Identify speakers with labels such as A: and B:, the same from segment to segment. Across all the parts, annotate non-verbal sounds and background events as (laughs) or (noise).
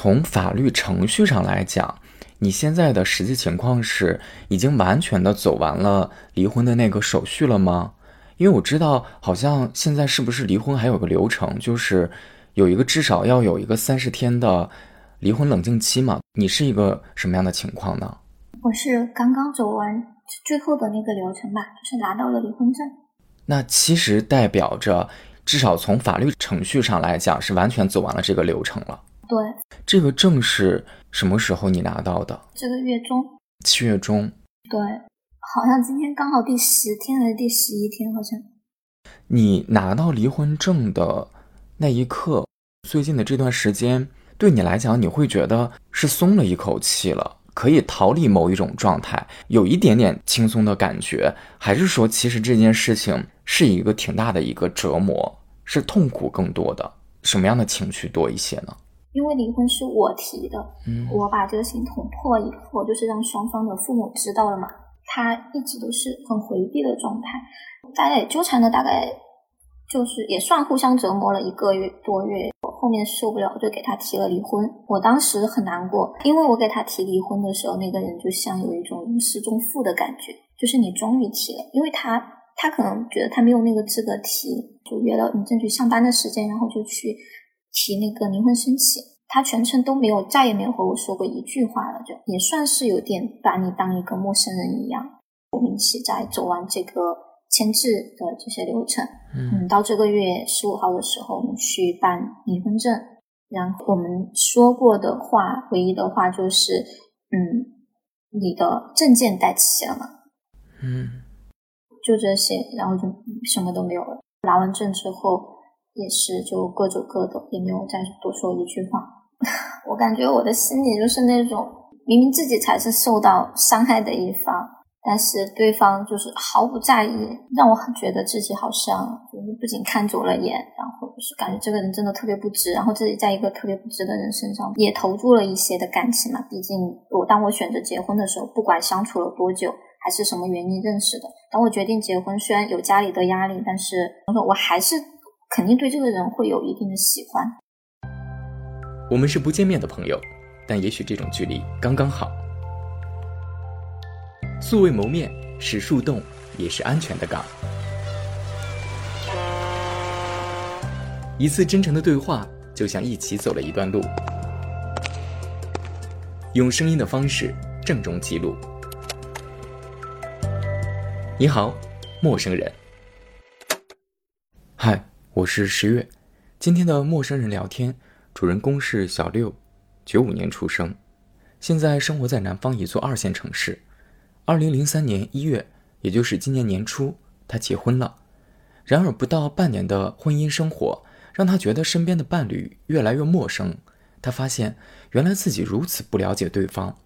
A: 从法律程序上来讲，你现在的实际情况是已经完全的走完了离婚的那个手续了吗？因为我知道，好像现在是不是离婚还有个流程，就是有一个至少要有一个三十天的离婚冷静期嘛？你是一个什么样的情况呢？
B: 我是刚刚走完最后的那个流程吧，就是拿到了离婚证。
A: 那其实代表着，至少从法律程序上来讲，是完全走完了这个流程了。
B: 对，
A: 这个证是什么时候你拿到的？
B: 这个月中，
A: 七月中。
B: 对。好像今天刚好第十天还是第十一天，好像。
A: 你拿到离婚证的那一刻，最近的这段时间，对你来讲，你会觉得是松了一口气了，可以逃离某一种状态，有一点点轻松的感觉，还是说，其实这件事情是一个挺大的一个折磨，是痛苦更多的，什么样的情绪多一些呢？
B: 因为离婚是我提的，嗯，我把这个事情捅破以后，就是让双方的父母知道了嘛。他一直都是很回避的状态，大家也纠缠了大概就是也算互相折磨了一个月多月，我后面受不了就给他提了离婚。我当时很难过，因为我给他提离婚的时候，那个人就像有一种如释重负的感觉，就是你终于提了，因为他他可能觉得他没有那个资格提，就约了民政局上班的时间，然后就去提那个离婚申请。他全程都没有，再也没有和我说过一句话了，就也算是有点把你当一个陌生人一样。我们一起在走完这个签字的这些流程，嗯，到这个月十五号的时候，我们去办离婚证。然后我们说过的话，唯一的话就是，嗯，你的证件带齐了吗？
A: 嗯，
B: 就这些，然后就什么都没有了。拿完证之后，也是就各走各的，也没有再多说一句话。(laughs) 我感觉我的心里就是那种，明明自己才是受到伤害的一方，但是对方就是毫不在意，让我很觉得自己好像就是不仅看走了眼，然后就是感觉这个人真的特别不值，然后自己在一个特别不值的人身上也投入了一些的感情嘛。毕竟我当我选择结婚的时候，不管相处了多久，还是什么原因认识的，当我决定结婚，虽然有家里的压力，但是我还是肯定对这个人会有一定的喜欢。
A: 我们是不见面的朋友，但也许这种距离刚刚好。素未谋面是树洞，也是安全的港。一次真诚的对话，就像一起走了一段路。用声音的方式郑重记录。你好，陌生人。我是十月。今天的陌生人聊天。主人公是小六，九五年出生，现在生活在南方一座二线城市。二零零三年一月，也就是今年年初，他结婚了。然而，不到半年的婚姻生活，让他觉得身边的伴侣越来越陌生。他发现，原来自己如此不了解对方。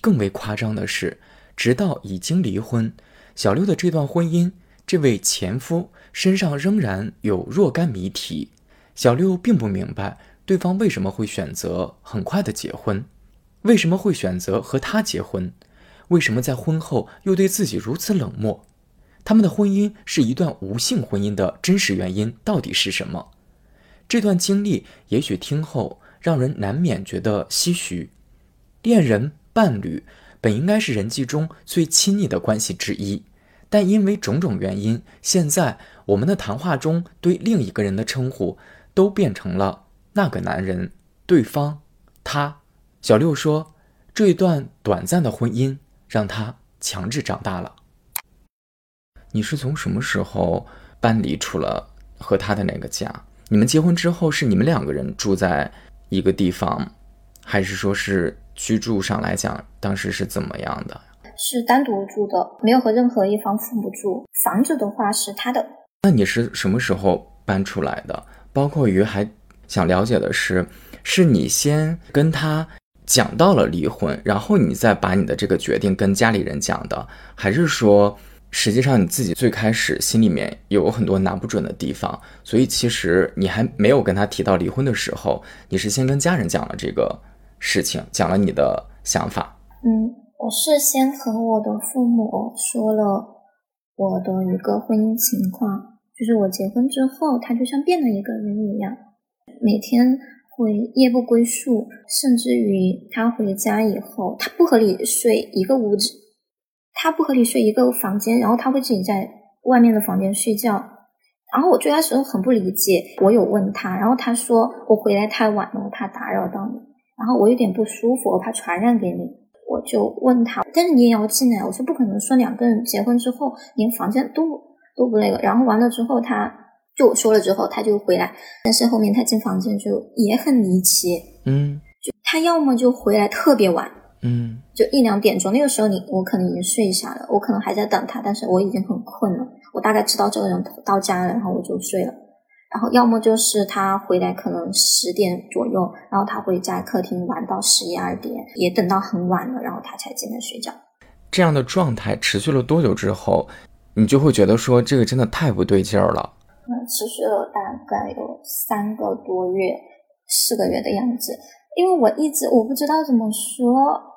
A: 更为夸张的是，直到已经离婚，小六的这段婚姻，这位前夫身上仍然有若干谜题。小六并不明白。对方为什么会选择很快的结婚？为什么会选择和他结婚？为什么在婚后又对自己如此冷漠？他们的婚姻是一段无性婚姻的真实原因到底是什么？这段经历也许听后让人难免觉得唏嘘。恋人、伴侣本应该是人际中最亲密的关系之一，但因为种种原因，现在我们的谈话中对另一个人的称呼都变成了。那个男人，对方，他，小六说，这一段短暂的婚姻让他强制长大了。你是从什么时候搬离出了和他的那个家？你们结婚之后是你们两个人住在一个地方，还是说是居住上来讲，当时是怎么样的？
B: 是单独住的，没有和任何一方父母住。房子的话是他的。
A: 那你是什么时候搬出来的？包括于还。想了解的是，是你先跟他讲到了离婚，然后你再把你的这个决定跟家里人讲的，还是说实际上你自己最开始心里面有很多拿不准的地方，所以其实你还没有跟他提到离婚的时候，你是先跟家人讲了这个事情，讲了你的想法。
B: 嗯，我是先和我的父母说了我的一个婚姻情况，就是我结婚之后，他就像变了一个人一样。每天会夜不归宿，甚至于他回家以后，他不和你睡一个屋子，他不和你睡一个房间，然后他会自己在外面的房间睡觉。然后我最开始很不理解，我有问他，然后他说我回来太晚了，我怕打扰到你，然后我有点不舒服，我怕传染给你。我就问他，但是你也要进来。我说不可能说两个人结婚之后连房间都都不那个。然后完了之后，他就我说了之后，他就回来。但是后面他进房间就也很离奇，
A: 嗯，
B: 就他要么就回来特别晚，
A: 嗯，
B: 就一两点钟。那个时候你我可能已经睡下了，我可能还在等他，但是我已经很困了。我大概知道这个人到家了，然后我就睡了。然后要么就是他回来可能十点左右，然后他会在客厅玩到十一二点，也等到很晚了，然后他才进来睡觉。
A: 这样的状态持续了多久之后，你就会觉得说这个真的太不对劲儿了。
B: 嗯，持续了大概有三个多月、四个月的样子。因为我一直我不知道怎么说，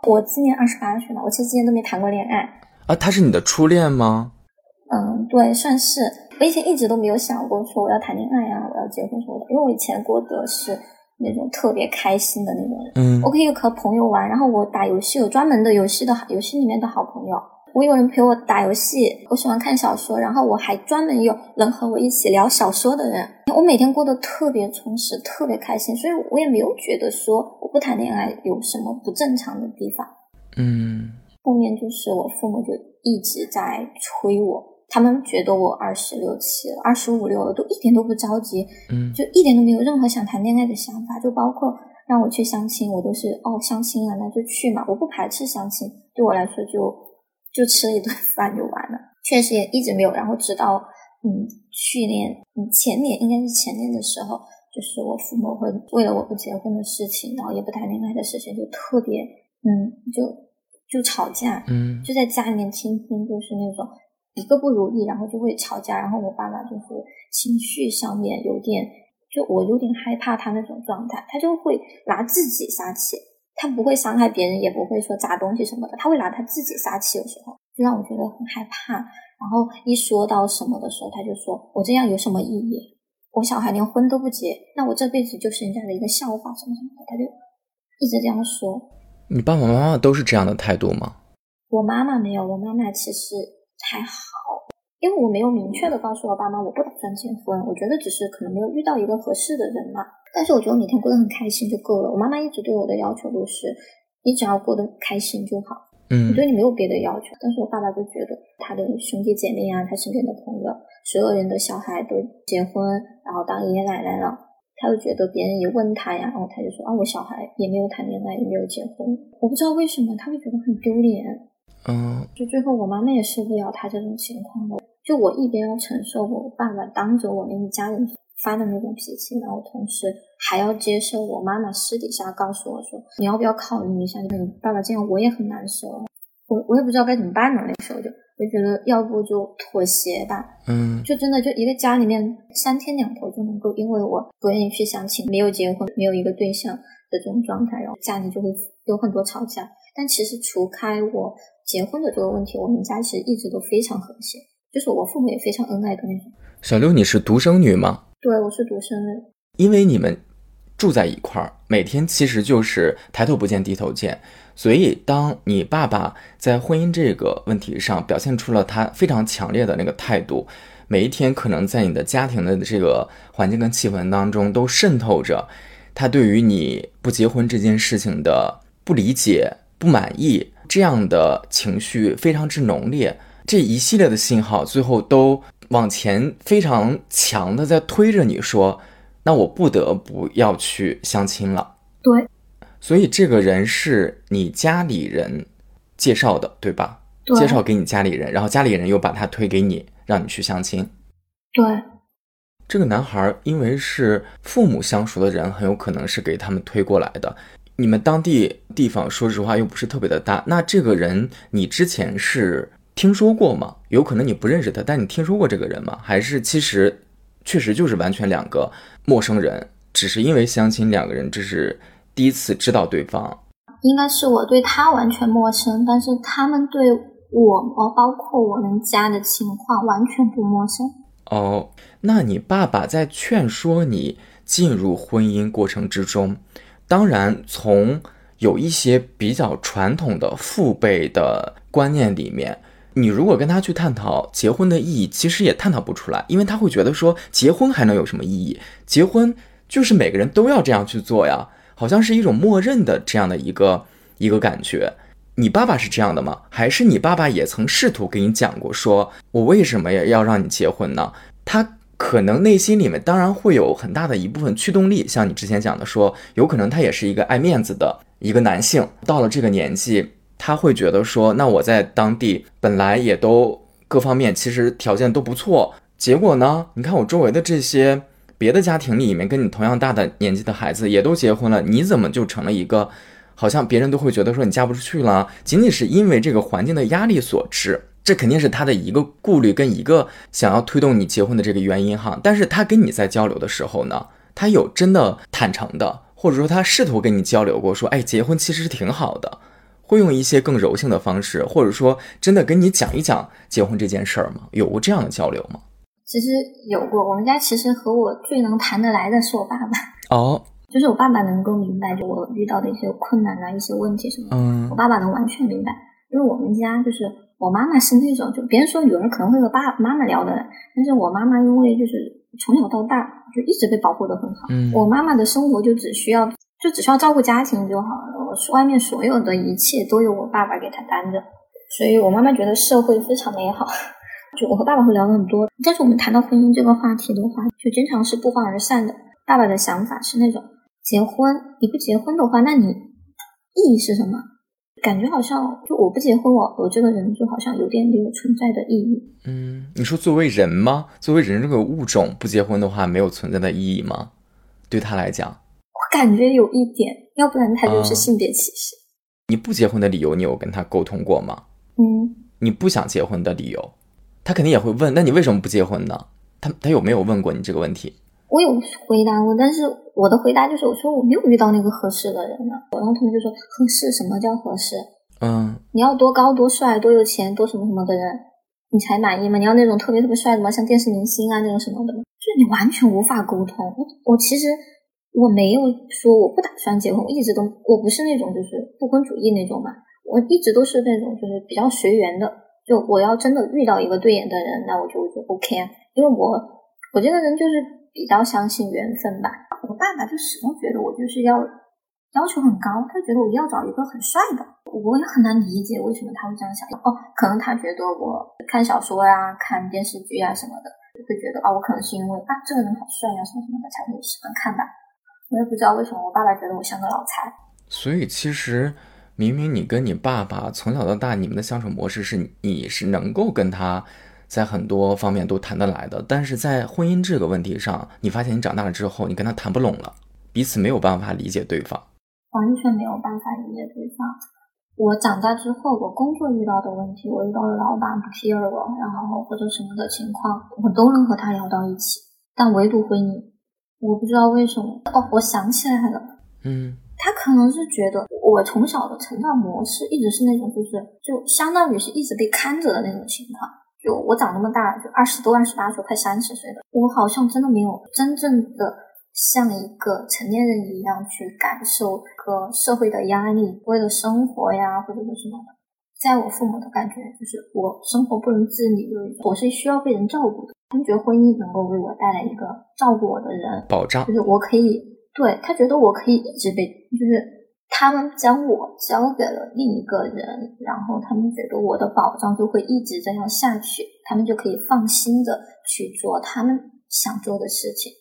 B: 我今年二十八岁嘛，我其实之前都没谈过恋爱。
A: 啊，他是你的初恋吗？
B: 嗯，对，算是。我以前一直都没有想过说我要谈恋爱啊，我要结婚什么的。因为我以前过的是那种特别开心的那种人。
A: 嗯，
B: 我可以和朋友玩，然后我打游戏有专门的游戏的游戏里面的好朋友。我有人陪我打游戏，我喜欢看小说，然后我还专门有能和我一起聊小说的人。我每天过得特别充实，特别开心，所以我也没有觉得说我不谈恋爱有什么不正常的地方。
A: 嗯，
B: 后面就是我父母就一直在催我。他们觉得我二十六七了，二十五六了，都一点都不着急，
A: 嗯，
B: 就一点都没有任何想谈恋爱的想法，就包括让我去相亲，我都是哦相亲啊，那就去嘛，我不排斥相亲，对我来说就就吃了一顿饭就完了，确实也一直没有，然后直到嗯去年嗯前年应该是前年的时候，就是我父母会为了我不结婚的事情，然后也不谈恋爱的事情，就特别嗯就就吵架，
A: 嗯，
B: 就在家里面天天就是那种。一个不如意，然后就会吵架，然后我爸爸就是情绪上面有点，就我有点害怕他那种状态，他就会拿自己撒气，他不会伤害别人，也不会说砸东西什么的，他会拿他自己撒气，有时候就让我觉得很害怕。然后一说到什么的时候，他就说我这样有什么意义？我小孩连婚都不结，那我这辈子就是人家的一个笑话什么什么的，他就一直这样说。
A: 你爸爸妈妈都是这样的态度吗？
B: 我妈妈没有，我妈妈其实。还好，因为我没有明确的告诉我爸妈我不打算结婚，我觉得只是可能没有遇到一个合适的人嘛。但是我觉得我每天过得很开心就够了。我妈妈一直对我的要求都是，你只要过得开心就好。
A: 嗯，
B: 我对你没有别的要求。但是我爸爸就觉得他的兄弟姐妹啊，他身边的朋友，所有人的小孩都结婚，然后当爷爷奶奶了，他就觉得别人一问他呀，然后他就说啊，我小孩也没有谈恋爱，也没有结婚，我不知道为什么他会觉得很丢脸。
A: 嗯，
B: 就最后我妈妈也受不了他这种情况了。就我一边要承受我爸爸当着我们一家人发的那种脾气，然后同时还要接受我妈妈私底下告诉我说：“你要不要考虑一下？你爸爸这样我也很难受。”我我也不知道该怎么办呢。那时候就我觉得要不就妥协吧。
A: 嗯，
B: 就真的就一个家里面三天两头就能够因为我不愿意去相亲，没有结婚，没有一个对象的这种状态，然后家里就会有很多吵架。但其实除开我。结婚的这个问题，我们家其实一直都非常和谐，就是我父母也非常恩爱的那种。
A: 小六，你是独生女吗？
B: 对，我是独生女。
A: 因为你们住在一块儿，每天其实就是抬头不见低头见，所以当你爸爸在婚姻这个问题上表现出了他非常强烈的那个态度，每一天可能在你的家庭的这个环境跟气氛当中都渗透着他对于你不结婚这件事情的不理解、不满意。这样的情绪非常之浓烈，这一系列的信号最后都往前非常强的在推着你说，那我不得不要去相亲了。
B: 对，
A: 所以这个人是你家里人介绍的，对吧？介绍给你家里人，然后家里人又把他推给你，让你去相亲。
B: 对，
A: 这个男孩因为是父母相熟的人，很有可能是给他们推过来的。你们当地地方，说实话又不是特别的大。那这个人你之前是听说过吗？有可能你不认识他，但你听说过这个人吗？还是其实确实就是完全两个陌生人，只是因为相亲，两个人这是第一次知道对方。
B: 应该是我对他完全陌生，但是他们对我，包括我们家的情况完全不陌生。
A: 哦，那你爸爸在劝说你？进入婚姻过程之中。当然，从有一些比较传统的父辈的观念里面，你如果跟他去探讨结婚的意义，其实也探讨不出来，因为他会觉得说结婚还能有什么意义？结婚就是每个人都要这样去做呀，好像是一种默认的这样的一个一个感觉。你爸爸是这样的吗？还是你爸爸也曾试图给你讲过，说我为什么要让你结婚呢？他可能内心里面当然会有很大的一部分驱动力，像你之前讲的，说有可能他也是一个爱面子的一个男性，到了这个年纪，他会觉得说，那我在当地本来也都各方面其实条件都不错，结果呢，你看我周围的这些别的家庭里面跟你同样大的年纪的孩子也都结婚了，你怎么就成了一个？好像别人都会觉得说你嫁不出去了，仅仅是因为这个环境的压力所致，这肯定是他的一个顾虑跟一个想要推动你结婚的这个原因哈。但是他跟你在交流的时候呢，他有真的坦诚的，或者说他试图跟你交流过，说哎，结婚其实是挺好的，会用一些更柔性的方式，或者说真的跟你讲一讲结婚这件事儿吗？有过这样的交流吗？
B: 其实有过，我们家其实和我最能谈得来的是我爸爸
A: 哦。
B: 就是我爸爸能够明白，就我遇到的一些困难啊、一些问题什么，
A: 嗯，
B: 我爸爸能完全明白。因为我们家就是我妈妈是那种，就别人说女儿可能会和爸妈妈聊的，但是我妈妈因为就是从小到大就一直被保护的很好，
A: 嗯，
B: 我妈妈的生活就只需要就只需要照顾家庭就好了，我外面所有的一切都由我爸爸给她担着，所以我妈妈觉得社会非常美好。就我和爸爸会聊很多，但是我们谈到婚姻这个话题的话，就经常是不欢而散的。爸爸的想法是那种。结婚，你不结婚的话，那你意义是什么？感觉好像就我不结婚，我我这个人就好像有点没有存在的意义。
A: 嗯，你说作为人吗？作为人这个物种不结婚的话，没有存在的意义吗？对他来讲，
B: 我感觉有一点，要不然他就是性别歧视。
A: 你不结婚的理由，你有跟他沟通过吗？
B: 嗯，
A: 你不想结婚的理由，他肯定也会问。那你为什么不结婚呢？他他有没有问过你这个问题？
B: 我有回答过，但是我的回答就是我说我没有遇到那个合适的人呢。然后他们就说合适什么叫合适？
A: 嗯，
B: 你要多高多帅多有钱多什么什么的人你才满意吗？你要那种特别特别帅的吗？像电视明星啊那种什么的吗？就是你完全无法沟通。我其实我没有说我不打算结婚，我一直都我不是那种就是不婚主义那种嘛，我一直都是那种就是比较随缘的。就我要真的遇到一个对眼的人，那我就就 OK 啊，因为我我这个人就是。比较相信缘分吧。我爸爸就始终觉得我就是要要求很高，他觉得我要找一个很帅的。我也很难理解为什么他会这样想。哦，可能他觉得我看小说呀、看电视剧啊什么的，会觉得啊，我可能是因为啊这个人好帅呀什么什么的才会喜欢看吧。我也不知道为什么我爸爸觉得我像个老财。
A: 所以其实明明你跟你爸爸从小到大，你们的相处模式是你是能够跟他。在很多方面都谈得来的，但是在婚姻这个问题上，你发现你长大了之后，你跟他谈不拢了，彼此没有办法理解对方，
B: 完全没有办法理解对方。我长大之后，我工作遇到的问题，我遇到了老板不 care 我，然后或者什么的情况，我都能和他聊到一起，但唯独婚姻，我不知道为什么。哦，我想起来了，
A: 嗯，
B: 他可能是觉得我从小的成长模式一直是那种，就是就相当于是一直被看着的那种情况。就我长那么大，就二十多、二十八岁，快三十岁了，我好像真的没有真正的像一个成年人一样去感受和社会的压力，为了生活呀，或者是什么的。在我父母的感觉，就是我生活不能自理，我是需要被人照顾的。他们觉得婚姻能够为我带来一个照顾我的人，
A: 保障，
B: 就是我可以对他觉得我可以一直被，就是。他们将我交给了另一个人，然后他们觉得我的保障就会一直这样下去，他们就可以放心的去做他们想做的事情。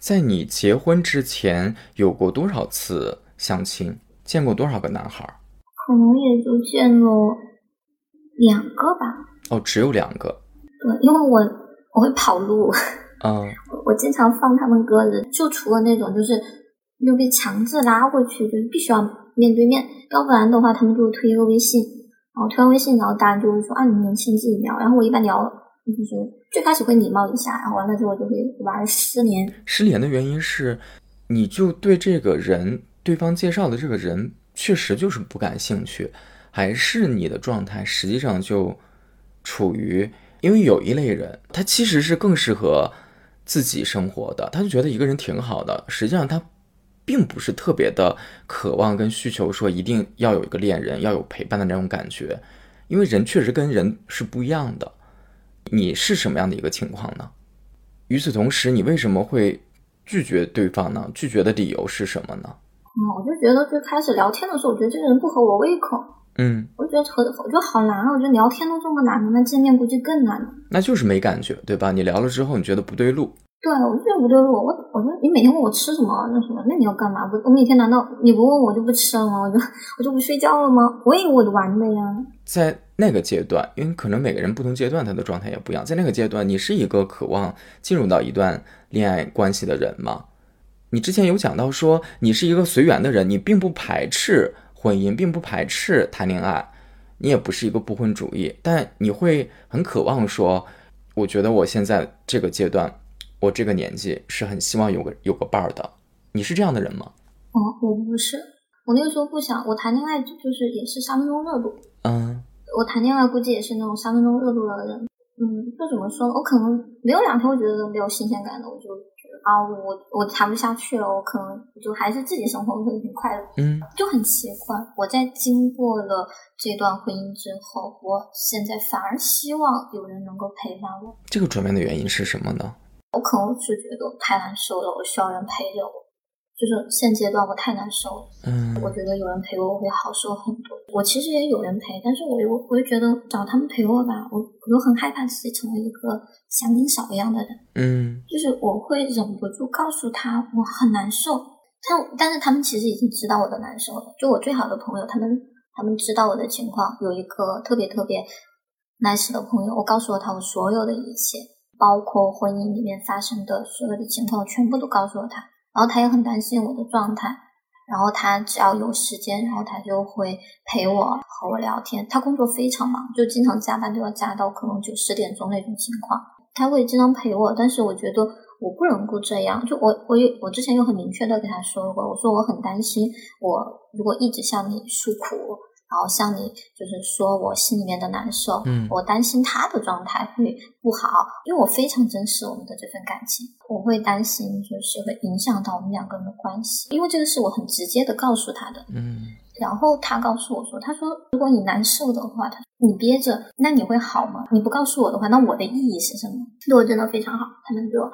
A: 在你结婚之前，有过多少次相亲？见过多少个男孩？
B: 可能也就见了两个吧。
A: 哦，只有两个。
B: 对，因为我我会跑路。
A: 嗯。(laughs)
B: 我经常放他们鸽子，就除了那种就是。又被强制拉过去，就是必须要面对面，要不然的话，他们就推一个微信，然后推完微信，然后大家就会说啊，你年轻自己聊。然后我一般聊，就是最开始会礼貌一下，然后完了之后就会玩失联。
A: 失联的原因是，你就对这个人，对方介绍的这个人确实就是不感兴趣，还是你的状态实际上就处于，因为有一类人，他其实是更适合。自己生活的，他就觉得一个人挺好的。实际上他并不是特别的渴望跟需求，说一定要有一个恋人，要有陪伴的那种感觉，因为人确实跟人是不一样的。你是什么样的一个情况呢？与此同时，你为什么会拒绝对方呢？拒绝的理由是什么呢？
B: 嗯，我就觉得最开始聊天的时候，我觉得这个人不合我胃口。
A: 嗯，
B: 我觉得和我觉得好难啊！我觉得聊天都这么难了，那见面估计更难了。
A: 那就是没感觉，对吧？你聊了之后，你觉得不对路。
B: 对，我就觉得不对路。我我说你每天问我吃什么，那什么，那你要干嘛？不，我每天难道你不问我就不吃了吗？我就我就不睡觉了吗？我以为我玩的呀。
A: 在那个阶段，因为可能每个人不同阶段他的状态也不一样。在那个阶段，你是一个渴望进入到一段恋爱关系的人吗？你之前有讲到说你是一个随缘的人，你并不排斥婚姻，并不排斥谈恋爱。你也不是一个不婚主义，但你会很渴望说，我觉得我现在这个阶段，我这个年纪是很希望有个有个伴儿的。你是这样的人吗？
B: 哦，我不是，我那个时候不想，我谈恋爱就是也是三分钟热度。
A: 嗯，
B: 我谈恋爱估计也是那种三分钟热度的人。嗯，就怎么说呢？我可能没有两天，我觉得没有新鲜感的，我就觉得。啊，我我谈不下去了，我可能就还是自己生活会很快乐。
A: 嗯，
B: 就很奇怪，我在经过了这段婚姻之后，我现在反而希望有人能够陪伴我。
A: 这个转变的原因是什么呢？
B: 我可能是觉得太难受了，我需要人陪着我。就是现阶段我太难受了，
A: 嗯，
B: 我觉得有人陪我会好受很多。我其实也有人陪，但是我又我又觉得找他们陪我吧，我我又很害怕自己成为一个祥林嫂一样的人，
A: 嗯，
B: 就是我会忍不住告诉他我很难受，但但是他们其实已经知道我的难受了。就我最好的朋友，他们他们知道我的情况，有一个特别特别 nice 的朋友，我告诉了他我所有的一切，包括婚姻里面发生的所有的情况，全部都告诉了他。然后他也很担心我的状态，然后他只要有时间，然后他就会陪我和我聊天。他工作非常忙，就经常加班，都要加到可能九十点钟那种情况。他会经常陪我，但是我觉得我不能够这样。就我我有我之前有很明确的跟他说过，我说我很担心，我如果一直向你诉苦。然后向你就是说我心里面的难受，
A: 嗯，
B: 我担心他的状态会不好，因为我非常珍视我们的这份感情，我会担心就是会影响到我们两个人的关系，因为这个是我很直接的告诉他的，
A: 嗯，
B: 然后他告诉我说，他说如果你难受的话，他你憋着，那你会好吗？你不告诉我的话，那我的意义是什么？对我真的非常好，他们对我，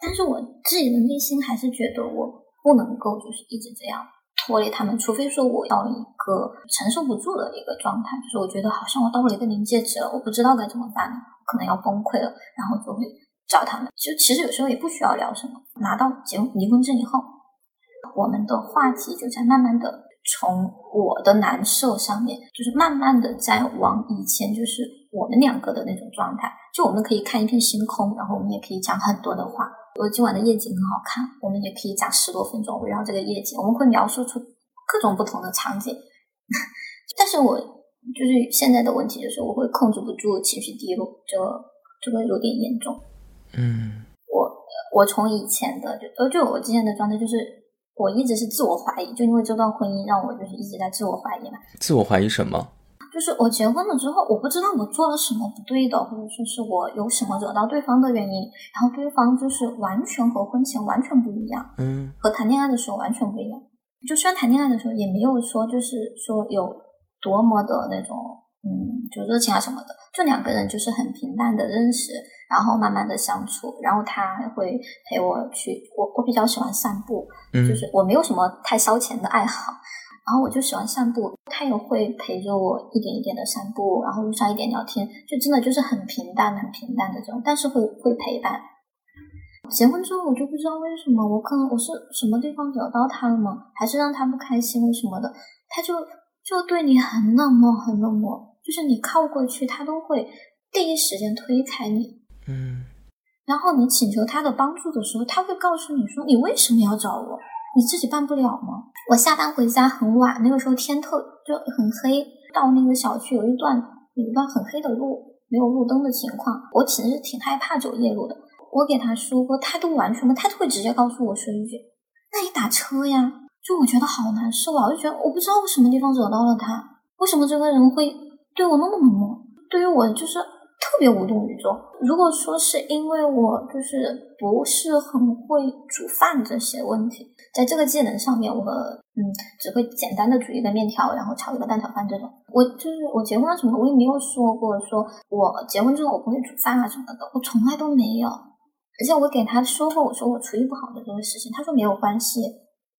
B: 但是我自己的内心还是觉得我不能够就是一直这样。脱离他们，除非说我到一个承受不住的一个状态，就是我觉得好像我到了一个临界值了，我不知道该怎么办了，可能要崩溃了，然后就会找他们。就其实有时候也不需要聊什么，拿到结离婚证以后，我们的话题就在慢慢的从我的难受上面，就是慢慢的在往以前就是我们两个的那种状态，就我们可以看一片星空，然后我们也可以讲很多的话。我今晚的夜景很好看，我们也可以讲十多分钟围绕这个夜景，我们会描述出各种不同的场景。(laughs) 但是我就是现在的问题就是我会控制不住情绪低落，就这个有点严重。
A: 嗯，
B: 我我从以前的就呃就我之前的状态就是我一直是自我怀疑，就因为这段婚姻让我就是一直在自我怀疑嘛。
A: 自我怀疑什么？
B: 就是我结婚了之后，我不知道我做了什么不对的，或者说是我有什么惹到对方的原因，然后对方就是完全和婚前完全不一样，
A: 嗯，
B: 和谈恋爱的时候完全不一样。就虽然谈恋爱的时候也没有说就是说有多么的那种，嗯，就热情啊什么的，就两个人就是很平淡的认识，然后慢慢的相处，然后他会陪我去，我我比较喜欢散步，嗯就是我没有什么太烧钱的爱好。然后我就喜欢散步，他也会陪着我一点一点的散步，然后路上一点聊天，就真的就是很平淡、很平淡的这种，但是会会陪伴。结婚之后我就不知道为什么，我可能我是什么地方惹到他了吗？还是让他不开心了什么的？他就就对你很冷漠，很冷漠，就是你靠过去，他都会第一时间推开你。
A: 嗯。
B: 然后你请求他的帮助的时候，他会告诉你说：“你为什么要找我？”你自己办不了吗？我下班回家很晚，那个时候天特就很黑，到那个小区有一段有一段很黑的路，没有路灯的情况，我其实挺害怕走夜路的。我给他说过，态度完全不，他都会直接告诉我说一句：“那你打车呀。”就我觉得好难受啊，我就觉得我不知道我什么地方惹到了他，为什么这个人会对我那么冷漠？对于我就是特别无动于衷。如果说是因为我就是不是很会煮饭这些问题，在这个技能上面，我嗯只会简单的煮一个面条，然后炒一个蛋炒饭这种。我就是我结婚了什么，我也没有说过说我结婚之后我不会煮饭啊什么的，我从来都没有。而且我给他说过，我说我厨艺不好的这个事情，他说没有关系。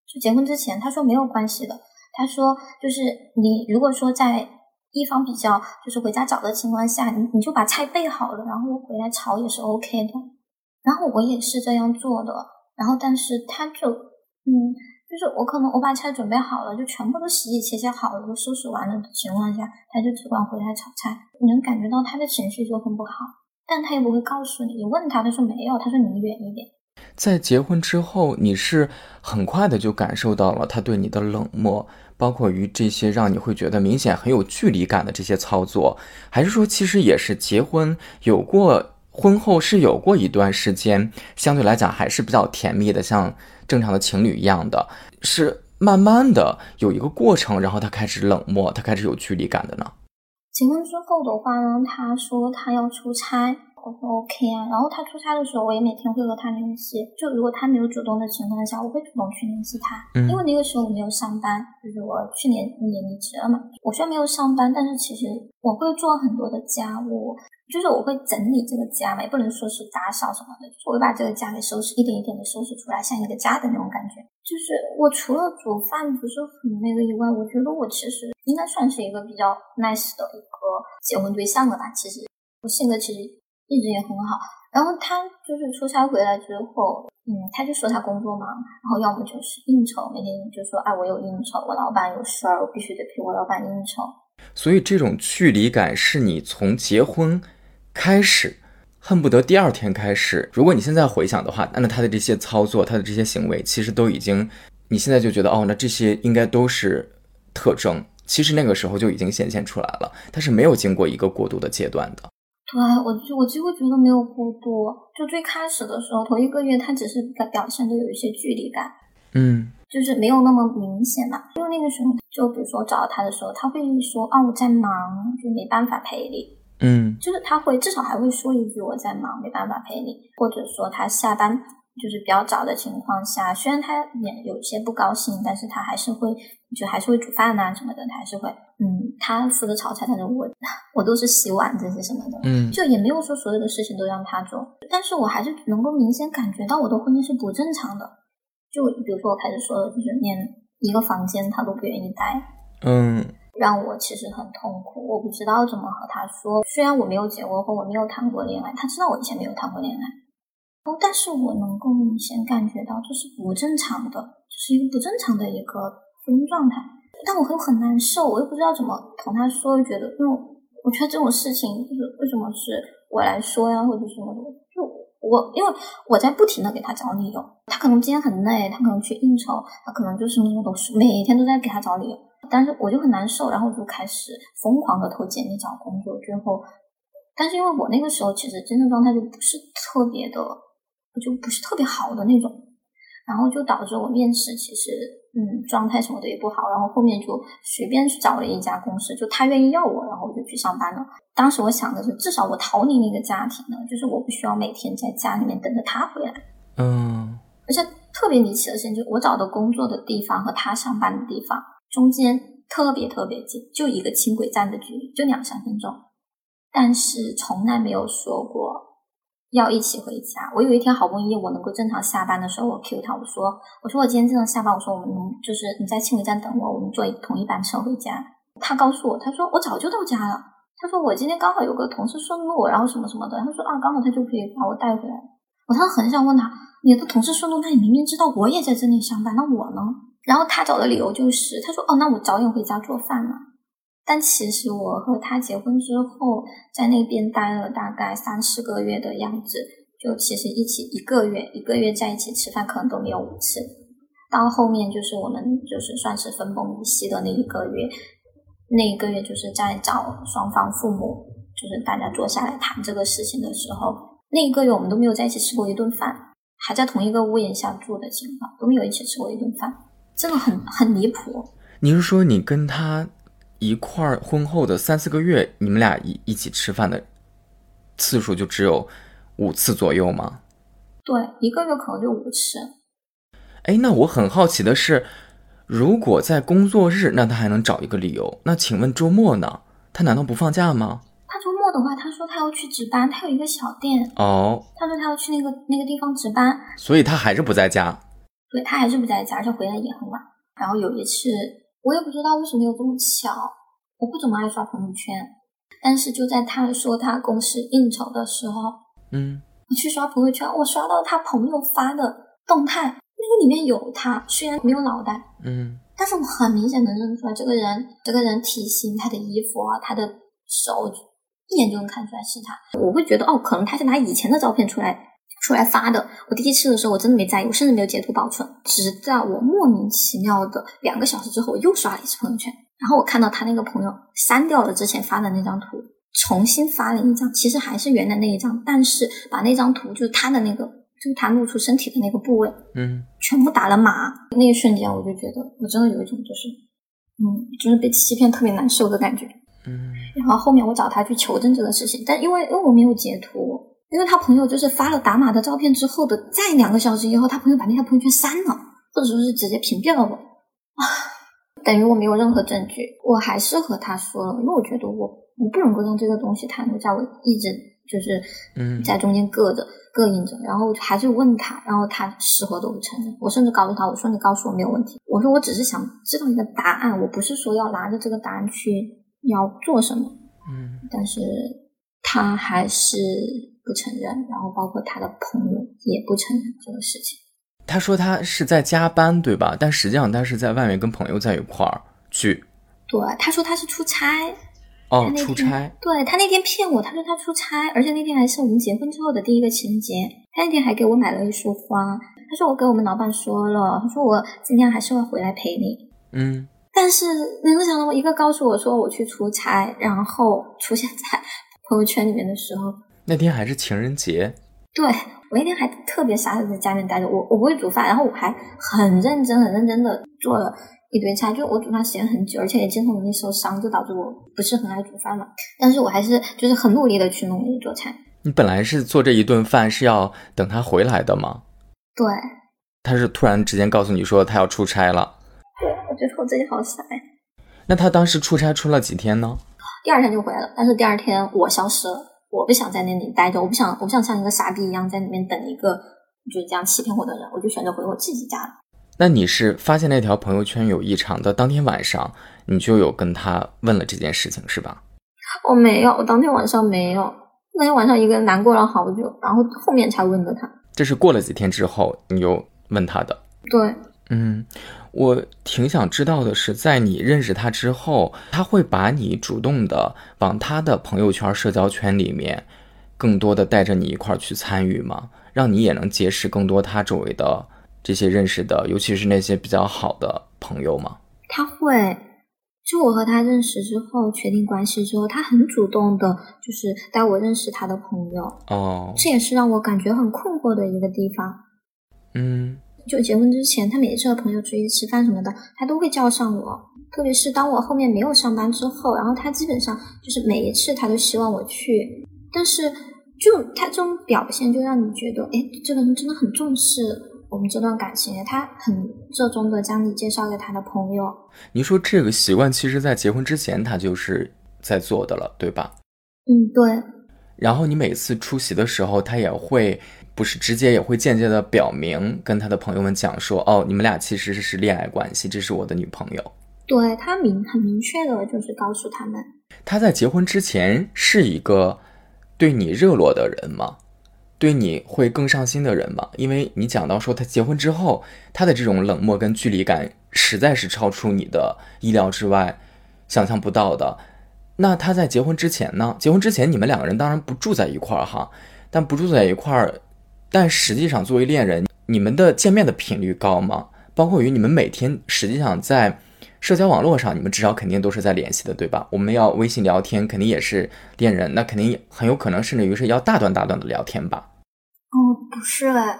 B: 就结婚之前，他说没有关系的。他说就是你如果说在一方比较就是回家早的情况下，你你就把菜备好了，然后回来炒也是 OK 的。然后我也是这样做的。然后但是他就嗯，就是我可能我把菜准备好了，就全部都洗洗切切好了，都收拾完了的情况下，他就只管回来炒菜。你能感觉到他的情绪就很不好。但他也不会告诉你，你问他，他说没有，他说你远一点。
A: 在结婚之后，你是很快的就感受到了他对你的冷漠，包括于这些让你会觉得明显很有距离感的这些操作，还是说其实也是结婚有过婚后是有过一段时间，相对来讲还是比较甜蜜的，像正常的情侣一样的，是慢慢的有一个过程，然后他开始冷漠，他开始有距离感的呢？
B: 结婚之后的话呢，他说他要出差，我说 OK 啊。然后他出差的时候，我也每天会和他联系。就如果他没有主动的情况下，我会主动去联系他。嗯。因为那个时候我没有上班，就是我去年年离职了嘛。我虽然没有上班，但是其实我会做很多的家务。就是我会整理这个家嘛，也不能说是打扫什么的，就是我会把这个家给收拾，一点一点的收拾出来，像一个家的那种感觉。就是我除了煮饭不是很那个以外，我觉得我其实应该算是一个比较 nice 的一个结婚对象了吧。其实我性格其实一直也很好。然后他就是出差回来之后，嗯，他就说他工作忙，然后要么就是应酬，每天就说哎我有应酬，我老板有事儿，我必须得陪我老板应酬。
A: 所以这种距离感是你从结婚。开始，恨不得第二天开始。如果你现在回想的话，那他的这些操作，他的这些行为，其实都已经，你现在就觉得哦，那这些应该都是特征。其实那个时候就已经显现出来了，他是没有经过一个过渡的阶段的。
B: 对我就我几乎觉得没有过多。就最开始的时候，头一个月他只是表现的有一些距离感，
A: 嗯，
B: 就是没有那么明显嘛。因为那个时候，就比如说找到他的时候，他会说啊我在忙，就没办法陪你。
A: 嗯，
B: 就是他会至少还会说一句我在忙，没办法陪你，或者说他下班就是比较早的情况下，虽然他也有些不高兴，但是他还是会就还是会煮饭呐什么的，他还是会嗯，他负责炒菜，但是我我都是洗碗这些什么的，
A: 嗯，
B: 就也没有说所有的事情都让他做，但是我还是能够明显感觉到我的婚姻是不正常的，就比如说我开始说的，就是连一个房间他都不愿意待，
A: 嗯。
B: 让我其实很痛苦，我不知道怎么和他说。虽然我没有结过婚，我没有谈过恋爱，他知道我以前没有谈过恋爱，但是我能够明显感觉到这是不正常的，这是一个不正常的一个婚姻状态。但我又很难受，我又不知道怎么同他说，又觉得，因为我觉得这种事情就是为什么是我来说呀，或者什么的，就我因为我在不停的给他找理由，他可能今天很累，他可能去应酬，他可能就是那种是，每天都在给他找理由。但是我就很难受，然后我就开始疯狂的投简历找工作。最后，但是因为我那个时候其实精神状态就不是特别的，就不是特别好的那种，然后就导致我面试其实嗯状态什么的也不好。然后后面就随便去找了一家公司，就他愿意要我，然后我就去上班了。当时我想的是，至少我逃离那个家庭了，就是我不需要每天在家里面等着他回来。
A: 嗯，
B: 而且特别离奇的事情，就我找的工作的地方和他上班的地方。中间特别特别近，就一个轻轨站的距离，就两三分钟。但是从来没有说过要一起回家。我有一天好不容易我能够正常下班的时候，我 Q 他，我说：“我说我今天正常下班，我说我们就是你在轻轨站等我，我们坐同一班车回家。”他告诉我，他说我早就到家了。他说我今天刚好有个同事顺路，然后什么什么的。他说啊，刚好他就可以把我带回来。我当时很想问他，你的同事顺路，那你明明知道我也在这里上班，那我呢？然后他找的理由就是，他说：“哦，那我早点回家做饭了。”但其实我和他结婚之后，在那边待了大概三四个月的样子，就其实一起一个月一个月在一起吃饭，可能都没有五次。到后面就是我们就是算是分崩离析的那一个月，那一个月就是在找双方父母，就是大家坐下来谈这个事情的时候，那一个月我们都没有在一起吃过一顿饭，还在同一个屋檐下住的情况，都没有一起吃过一顿饭。真的很很离谱。
A: 你是说你跟他一块儿婚后的三四个月，你们俩一一起吃饭的次数就只有五次左右吗？
B: 对，一个月可能就五次。
A: 哎，那我很好奇的是，如果在工作日，那他还能找一个理由。那请问周末呢？他难道不放假吗？
B: 他周末的话，他说他要去值班，他有一个小店。
A: 哦，
B: 他说他要去那个那个地方值班，
A: 所以他还是不在家。
B: 对他还是不在家，而且回来也很晚。然后有一次，我也不知道为什么有这么巧，我不怎么爱刷朋友圈，但是就在他说他公司应酬的时候，
A: 嗯，
B: 我去刷朋友圈，我刷到他朋友发的动态，那个里面有他，虽然没有脑袋，
A: 嗯，
B: 但是我很明显能认出来这个人，这个人体型、他的衣服啊、他的手，一眼就能看出来是他。我会觉得哦，可能他是拿以前的照片出来。出来发的，我第一次的时候我真的没在意，我甚至没有截图保存。直到我莫名其妙的两个小时之后，我又刷了一次朋友圈，然后我看到他那个朋友删掉了之前发的那张图，重新发了一张，其实还是原来那一张，但是把那张图就是他的那个，就是他露出身体的那个部位，
A: 嗯，
B: 全部打了码。那一瞬间我就觉得，我真的有一种就是，嗯，就是被欺骗特别难受的感觉。
A: 嗯，
B: 然后后面我找他去求证这个事情，但因为因为我没有截图。因为他朋友就是发了打码的照片之后的，再两个小时以后，他朋友把那条朋友圈删了，或者说是直接屏蔽了我，啊，等于我没有任何证据。我还是和他说了，因为我觉得我我不能够让这个东西他能在我一直就是
A: 嗯
B: 在中间搁着膈应着，然后还是问他，然后他死活都不承认。我甚至告诉他，我说你告诉我没有问题，我说我只是想知道一个答案，我不是说要拿着这个答案去要做什么，
A: 嗯，
B: 但是他还是。不承认，然后包括他的朋友也不承认这个事情。
A: 他说他是在加班，对吧？但实际上他是在外面跟朋友在一块儿去。
B: 对，他说他是出差。
A: 哦，出差。
B: 对他那天骗我，他说他出差，而且那天还是我们结婚之后的第一个情人节。他那天还给我买了一束花。他说我跟我们老板说了，他说我今天还是会回来陪你。
A: 嗯。
B: 但是没有想到，我一个告诉我说我去出差，然后出现在朋友圈里面的时候。
A: 那天还是情人节，
B: 对我那天还特别傻的在家里面待着，我我不会煮饭，然后我还很认真很认真的做了一堆菜，就我煮饭时间很久，而且也经常容易受伤，就导致我不是很爱煮饭嘛。但是我还是就是很努力的去努力做菜。
A: 你本来是做这一顿饭是要等他回来的吗？
B: 对。
A: 他是突然之间告诉你说他要出差了。
B: 对，我觉得我自己好傻呀。
A: 那他当时出差出了几天呢？
B: 第二天就回来了，但是第二天我消失了。我不想在那里待着，我不想，我不想像一个傻逼一样在里面等一个就是这样欺骗我的人，我就选择回我自己家了。
A: 那你是发现那条朋友圈有异常的当天晚上，你就有跟他问了这件事情是吧？
B: 我没有，我当天晚上没有，那天晚上一个人难过了好久，然后后面才问的他。
A: 这是过了几天之后你又问他的？
B: 对，
A: 嗯。我挺想知道的是，在你认识他之后，他会把你主动的往他的朋友圈、社交圈里面，更多的带着你一块儿去参与吗？让你也能结识更多他周围的这些认识的，尤其是那些比较好的朋友吗？
B: 他会，就我和他认识之后，确定关系之后，他很主动的，就是带我认识他的朋友。
A: 哦，
B: 这也是让我感觉很困惑的一个地方。
A: 嗯。
B: 就结婚之前，他每次和朋友出去吃饭什么的，他都会叫上我。特别是当我后面没有上班之后，然后他基本上就是每一次他都希望我去。但是，就他这种表现，就让你觉得，哎，这个人真的很重视我们这段感情，他很热衷的将你介绍给他的朋友。
A: 你说这个习惯，其实在结婚之前他就是在做的了，对吧？
B: 嗯，对。
A: 然后你每次出席的时候，他也会。不是直接也会间接的表明跟他的朋友们讲说，哦，你们俩其实是恋爱关系，这是我的女朋友。
B: 对他明很明确的就是告诉他们，
A: 他在结婚之前是一个对你热络的人吗？对你会更上心的人吗？因为你讲到说他结婚之后，他的这种冷漠跟距离感实在是超出你的意料之外，想象不到的。那他在结婚之前呢？结婚之前你们两个人当然不住在一块儿哈，但不住在一块儿。但实际上，作为恋人，你们的见面的频率高吗？包括于你们每天实际上在社交网络上，你们至少肯定都是在联系的，对吧？我们要微信聊天，肯定也是恋人，那肯定很有可能甚至于是要大段大段的聊天吧？
B: 哦，不是哎。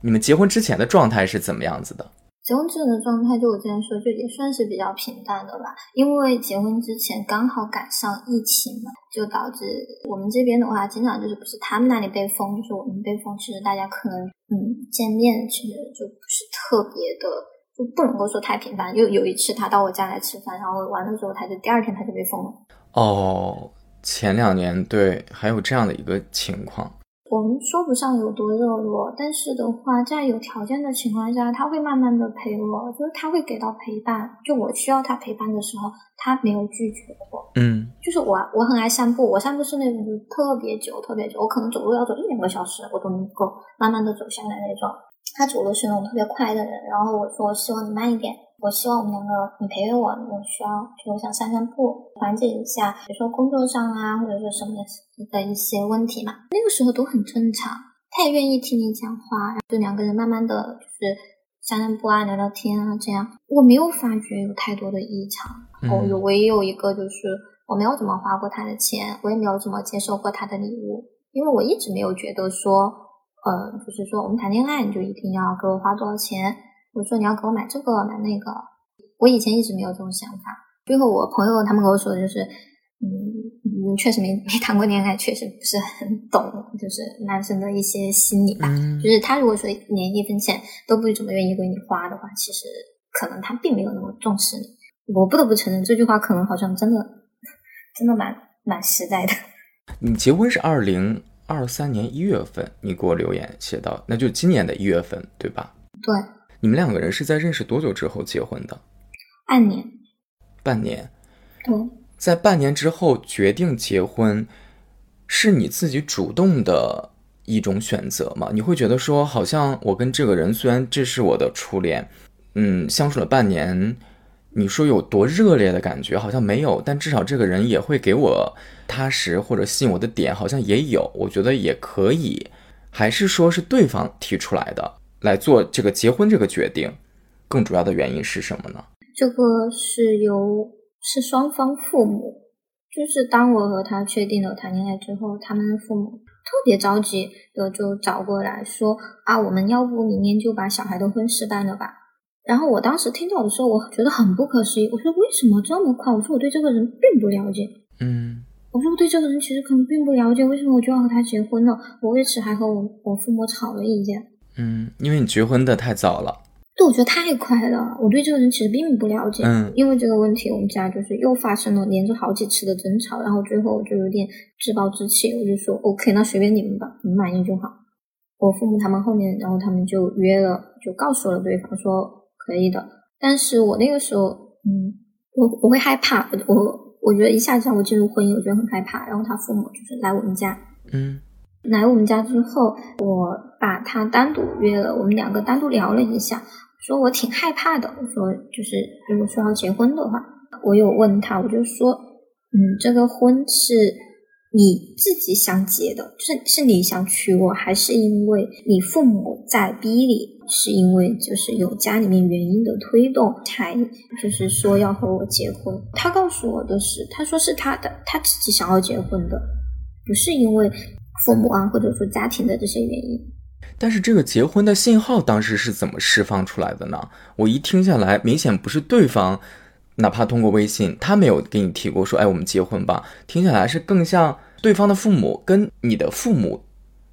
A: 你们结婚之前的状态是怎么样子的？
B: 结婚之前的状态，就我之前说，就也算是比较平淡的吧。因为结婚之前刚好赶上疫情嘛，就导致我们这边的话，经常就是不是他们那里被封，就是我们被封。其实大家可能嗯见面其实就不是特别的，就不能够说太频繁。就有一次他到我家来吃饭，然后完了之后，他就第二天他就被封了。
A: 哦，前两年对，还有这样的一个情况。
B: 我们说不上有多热络，但是的话，在有条件的情况下，他会慢慢的陪我，就是他会给到陪伴。就我需要他陪伴的时候，他没有拒绝过。
A: 嗯，
B: 就是我，我很爱散步，我散步是那种就是特别久、特别久，我可能走路要走一两个小时，我都能够慢慢的走下来那种。他走路是那种特别快的人，然后我说我希望你慢一点。我希望我们两个，你陪陪我，我需要，就我想散散步，缓解一下，比如说工作上啊，或者说什么的一些问题嘛。那个时候都很正常，他也愿意听你讲话，就两个人慢慢的就是散散步啊，聊聊天啊，这样我没有发觉有太多的异常。哦，有唯一有一个就是我没有怎么花过他的钱，我也没有怎么接受过他的礼物，因为我一直没有觉得说，呃，就是说我们谈恋爱你就一定要给我花多少钱。我说你要给我买这个买那个，我以前一直没有这种想法。最后我朋友他们跟我说的就是，嗯嗯，确实没没谈过恋爱，确实不是很懂，就是男生的一些心理吧。就是他如果说连一分钱都不怎么愿意为你花的话，其实可能他并没有那么重视你。我不得不承认这句话可能好像真的 (laughs) 真的蛮蛮实在的。(laughs)
A: 你结婚是二零二三年一月份，你给我留言写到，那就今年的一月份对吧？
B: 对。
A: 你们两个人是在认识多久之后结婚的？
B: 半年。
A: 半年。
B: 对。
A: 在半年之后决定结婚，是你自己主动的一种选择吗？你会觉得说，好像我跟这个人虽然这是我的初恋，嗯，相处了半年，你说有多热烈的感觉好像没有，但至少这个人也会给我踏实或者吸引我的点好像也有，我觉得也可以，还是说是对方提出来的？来做这个结婚这个决定，更主要的原因是什么呢？
B: 这个是由是双方父母，就是当我和他确定了谈恋爱之后，他们父母特别着急的就找过来说啊，我们要不明年就把小孩的婚事办了吧？然后我当时听到的时候，我觉得很不可思议。我说为什么这么快？我说我对这个人并不了解。
A: 嗯，
B: 我说我对这个人其实可能并不了解，为什么我就要和他结婚了？我为此还和我我父母吵了一架。
A: 嗯，因为你结婚的太早了，
B: 对，我觉得太快了。我对这个人其实并不了解。
A: 嗯，
B: 因为这个问题，我们家就是又发生了连着好几次的争吵，然后最后我就有点自暴自弃，我就说 OK，那随便你们吧，你们满意就好。我父母他们后面，然后他们就约了，就告诉了对方说可以的。但是我那个时候，嗯，我我会害怕，我我我觉得一下子让我进入婚姻，我觉得很害怕。然后他父母就是来我们家，
A: 嗯。
B: 来我们家之后，我把他单独约了，我们两个单独聊了一下，说我挺害怕的。我说就是如果说要结婚的话，我有问他，我就说，嗯，这个婚是你自己想结的，是是你想娶我，还是因为你父母在逼你？是因为就是有家里面原因的推动，才就是说要和我结婚。他告诉我的是，他说是他的他自己想要结婚的，不是因为。父母啊，或者说家庭的这些原因，
A: 但是这个结婚的信号当时是怎么释放出来的呢？我一听下来，明显不是对方，哪怕通过微信，他没有给你提过说，哎，我们结婚吧。听下来是更像对方的父母跟你的父母，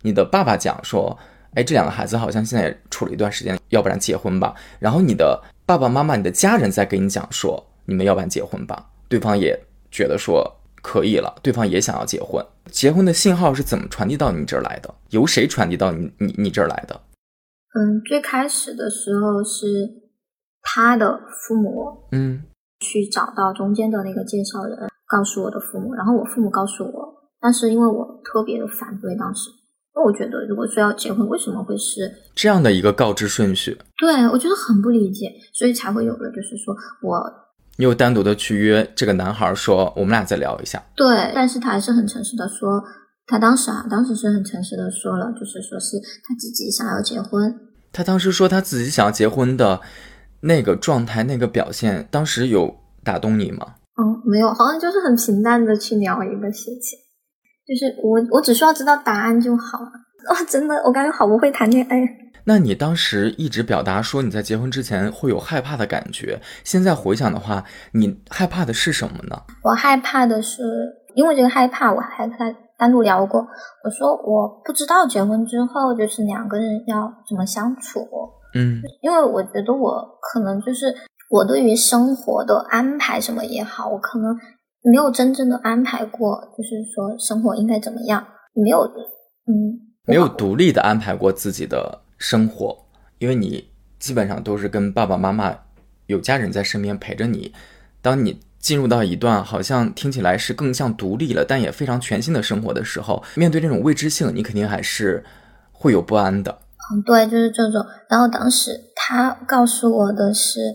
A: 你的爸爸讲说，哎，这两个孩子好像现在处了一段时间，要不然结婚吧。然后你的爸爸妈妈、你的家人在给你讲说，你们要不然结婚吧。对方也觉得说。可以了，对方也想要结婚。结婚的信号是怎么传递到你这儿来的？由谁传递到你你你这儿来的？
B: 嗯，最开始的时候是他的父母，
A: 嗯，
B: 去找到中间的那个介绍人，告诉我的父母，然后我父母告诉我。但是因为我特别的反对，当时，因为我觉得如果说要结婚，为什么会是
A: 这样的一个告知顺序？
B: 对我觉得很不理解，所以才会有了，就是说我。
A: 你有单独的去约这个男孩说，我们俩再聊一下。
B: 对，但是他还是很诚实的说，他当时啊，当时是很诚实的说了，就是说是他自己想要结婚。
A: 他当时说他自己想要结婚的那个状态、那个表现，当时有打动你吗？
B: 嗯，没有，好像就是很平淡的去聊一个事情，就是我我只需要知道答案就好了。哦，真的，我感觉好不会谈恋爱。
A: 那你当时一直表达说你在结婚之前会有害怕的感觉，现在回想的话，你害怕的是什么呢？
B: 我害怕的是，因为这个害怕，我还跟他单独聊过。我说我不知道结婚之后就是两个人要怎么相处。
A: 嗯，
B: 因为我觉得我可能就是我对于生活的安排什么也好，我可能没有真正的安排过，就是说生活应该怎么样，没有，嗯，
A: 没有独立的安排过自己的生活，因为你基本上都是跟爸爸妈妈有家人在身边陪着你。当你进入到一段好像听起来是更像独立了，但也非常全新的生活的时候，面对这种未知性，你肯定还是会有不安的。
B: 嗯，对，就是这种。然后当时他告诉我的是，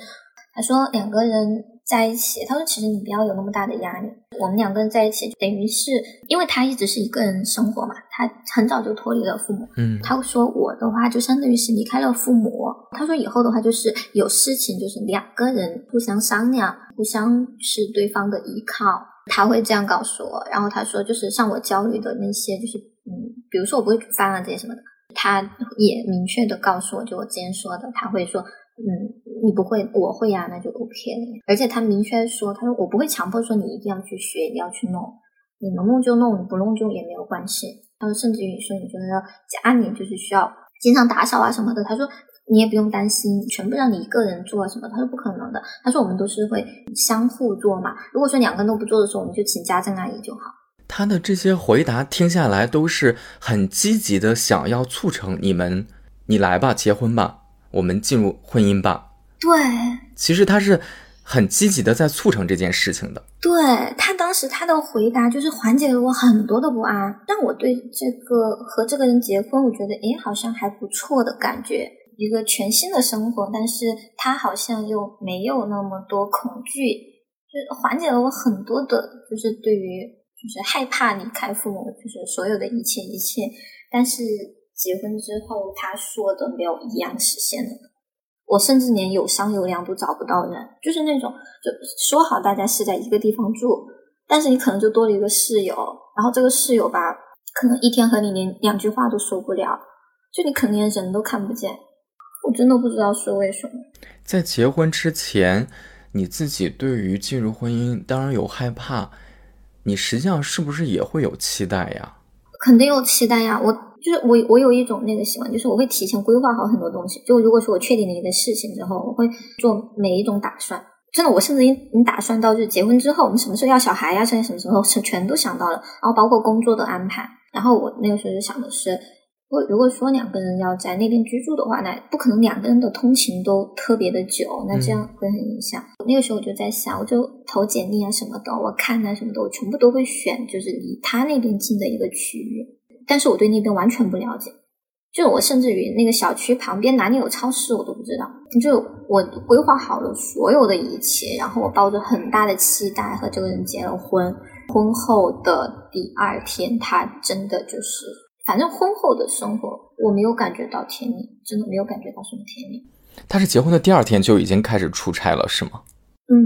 B: 他说两个人在一起，他说其实你不要有那么大的压力。我们两个人在一起，等于是因为他一直是一个人生活嘛，他很早就脱离了父母。
A: 嗯，
B: 他说我的话就相当于是离开了父母。他说以后的话就是有事情就是两个人互相商量，互相是对方的依靠。他会这样告诉我。然后他说就是像我焦虑的那些，就是嗯，比如说我不会煮饭啊这些什么的。他也明确的告诉我，就我之前说的，他会说，嗯，你不会，我会呀，那就 OK 了。而且他明确说，他说我不会强迫说你一定要去学，一定要去弄，你能弄就弄，你不弄就也没有关系。他说，甚至于说，你觉得家里就是需要经常打扫啊什么的，他说你也不用担心，全部让你一个人做什么，他说不可能的。他说我们都是会相互做嘛，如果说两个人都不做的时候，我们就请家政阿姨就好。
A: 他的这些回答听下来都是很积极的，想要促成你们，你来吧，结婚吧，我们进入婚姻吧。
B: 对，
A: 其实他是很积极的在促成这件事情的。
B: 对他当时他的回答就是缓解了我很多的不安，让我对这个和这个人结婚，我觉得诶好像还不错的感觉，一个全新的生活，但是他好像又没有那么多恐惧，就缓解了我很多的，就是对于。就是害怕离开父母，就是所有的一切一切。但是结婚之后，他说的没有一样实现的。我甚至连有商有量都找不到人，就是那种就说好大家是在一个地方住，但是你可能就多了一个室友，然后这个室友吧，可能一天和你连两句话都说不了，就你可能连人都看不见。我真的不知道是为什么。
A: 在结婚之前，你自己对于进入婚姻，当然有害怕。你实际上是不是也会有期待呀？
B: 肯定有期待呀！我就是我，我有一种那个习惯，就是我会提前规划好很多东西。就如果说我确定了一个事情之后，我会做每一种打算。真的，我甚至你你打算到，就是结婚之后我们什么时候要小孩呀，甚至什么时候是全都想到了。然后包括工作的安排。然后我那个时候就想的是。如果如果说两个人要在那边居住的话，那不可能两个人的通勤都特别的久，那这样会很影响。那个时候我就在想，我就投简历啊什么的，我看啊什么的，我全部都会选就是离他那边近的一个区域。但是我对那边完全不了解，就我甚至于那个小区旁边哪里有超市我都不知道。就我规划好了所有的一切，然后我抱着很大的期待和这个人结了婚。婚后的第二天，他真的就是。反正婚后的生活，我没有感觉到甜蜜，真的没有感觉到什么甜蜜。
A: 他是结婚的第二天就已经开始出差了，是吗？
B: 嗯，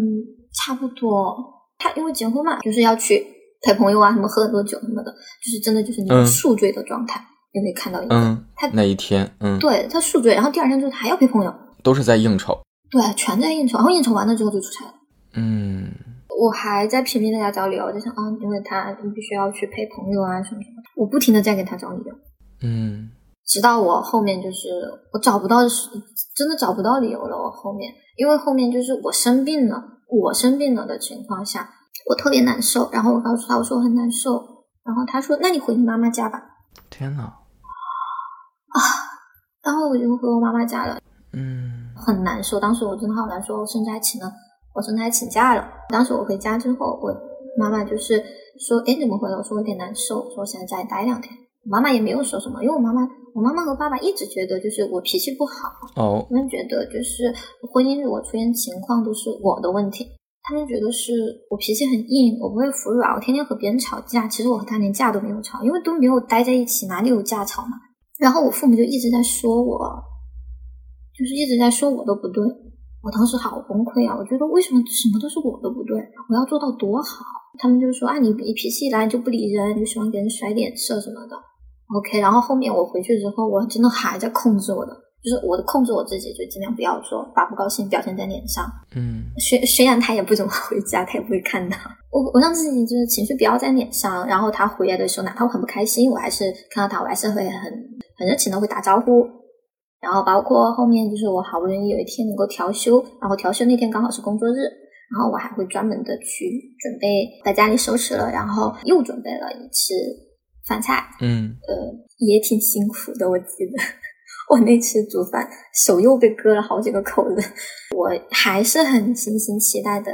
B: 差不多。他因为结婚嘛，就是要去陪朋友啊，什么喝很多酒什么的，就是真的就是那种宿醉的状态。你可以看到一个，
A: 嗯，他那一天，嗯，
B: 对他宿醉，然后第二天就是还要陪朋友，
A: 都是在应酬。
B: 对，全在应酬，然后应酬完了之后就出差了。
A: 嗯。
B: 我还在拼命的给他找理由，我在想啊，因为他必须要去陪朋友啊什么什么，我不停的在给他找理由，
A: 嗯，
B: 直到我后面就是我找不到，真的找不到理由了。我后面因为后面就是我生病了，我生病了的情况下，我特别难受，然后我告诉他我说我很难受，然后他说那你回你妈妈家吧。
A: 天呐。
B: 啊，然后我就回我妈妈家了，
A: 嗯，
B: 很难受，当时我真的好难受，我甚至还请了。我甚至还请假了。当时我回家之后，我妈妈就是说：“哎，怎么回来？”我说：“我有点难受，说我想在家里待两天。”我妈妈也没有说什么，因为我妈妈，我妈妈和爸爸一直觉得就是我脾气不好。
A: 哦。
B: 他们觉得就是婚姻如果出现情况都是我的问题。他们觉得是我脾气很硬，我不会服软，我天天和别人吵架。其实我和他连架都没有吵，因为都没有待在一起，哪里有架吵嘛？然后我父母就一直在说我，就是一直在说我都不对。我当时好崩溃啊！我觉得为什么什么都是我的不对？我要做到多好？他们就说啊，你你脾气一来就不理人，你喜欢给人甩脸色什么的。OK，然后后面我回去之后，我真的还在控制我的，就是我的控制我自己，就尽量不要说把不高兴表现在脸上。
A: 嗯，
B: 虽虽然他也不怎么回家，他也不会看到我，我让自己就是情绪不要在脸上。然后他回来的时候，哪怕我很不开心，我还是看到他，我还是会很很热情的会打招呼。然后包括后面就是我好不容易有一天能够调休，然后调休那天刚好是工作日，然后我还会专门的去准备在家里收拾了，然后又准备了一次饭菜。
A: 嗯，
B: 呃，也挺辛苦的，我记得。(laughs) 我那次煮饭手又被割了好几个口子，我还是很心心期待的，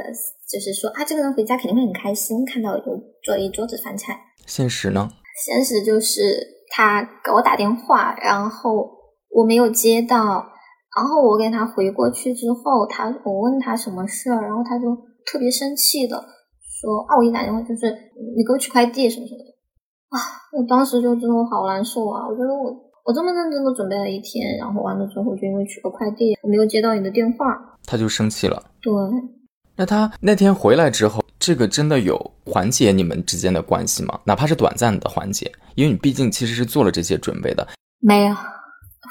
B: 就是说啊，这个人回家肯定会很开心，看到有做一桌子饭菜。
A: 现实呢？
B: 现实就是他给我打电话，然后我没有接到，然后我给他回过去之后，他我问他什么事儿，然后他就特别生气的说啊，我一打电话就是你给我取快递什么什么的啊，我当时就真的好难受啊，我觉得我。我这么认真的准备了一天，然后完了之后就因为取个快递，我没有接到你的电话，
A: 他就生气了。
B: 对，
A: 那他那天回来之后，这个真的有缓解你们之间的关系吗？哪怕是短暂的缓解，因为你毕竟其实是做了这些准备的。
B: 没有，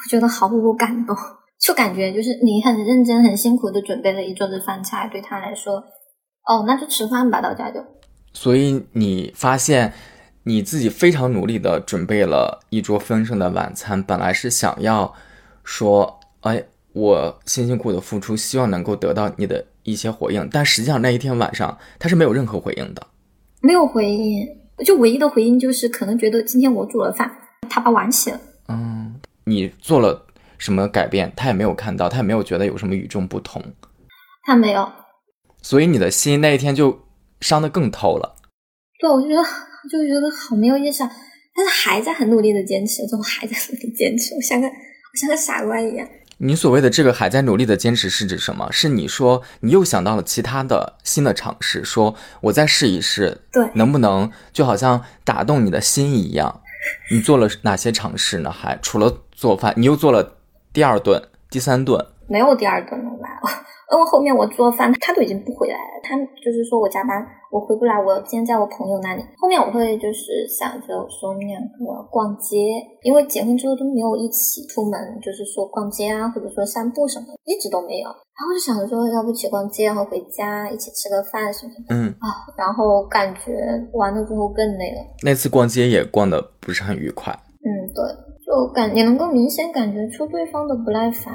B: 我觉得毫无感动，就感觉就是你很认真、很辛苦的准备了一桌子饭菜，对他来说，哦，那就吃饭吧，到家就。
A: 所以你发现。你自己非常努力的准备了一桌丰盛的晚餐，本来是想要说，哎，我辛辛苦苦的付出，希望能够得到你的一些回应，但实际上那一天晚上他是没有任何回应的，
B: 没有回应，就唯一的回应就是可能觉得今天我煮了饭，他把碗洗了。
A: 嗯，你做了什么改变，他也没有看到，他也没有觉得有什么与众不同，
B: 他没有，
A: 所以你的心那一天就伤得更透了。
B: 对，我就觉得。就觉得好没有意思，啊，但是还在很努力的坚持，我还在努力坚持，我像个我像个傻瓜一样。
A: 你所谓的这个还在努力的坚持是指什么？是你说你又想到了其他的新的尝试，说我再试一试，
B: 对，
A: 能不能就好像打动你的心一样？你做了哪些尝试呢？还除了做饭，你又做了第二顿、第三顿？
B: 没有第二顿了吧？因为 (laughs) 后面我做饭，他都已经不回来了。他就是说我加班，我回不来。我今天在我朋友那里。后面我会就是想着说我们两个逛街，因为结婚之后都没有一起出门，就是说逛街啊，或者说散步什么，一直都没有。然后就想着说，要不一起逛街，然后回家一起吃个饭什么的。
A: 嗯
B: 啊，然后感觉完了之后更累了。
A: 那次逛街也逛的不是很愉快。
B: 嗯，对，就感也能够明显感觉出对方的不耐烦。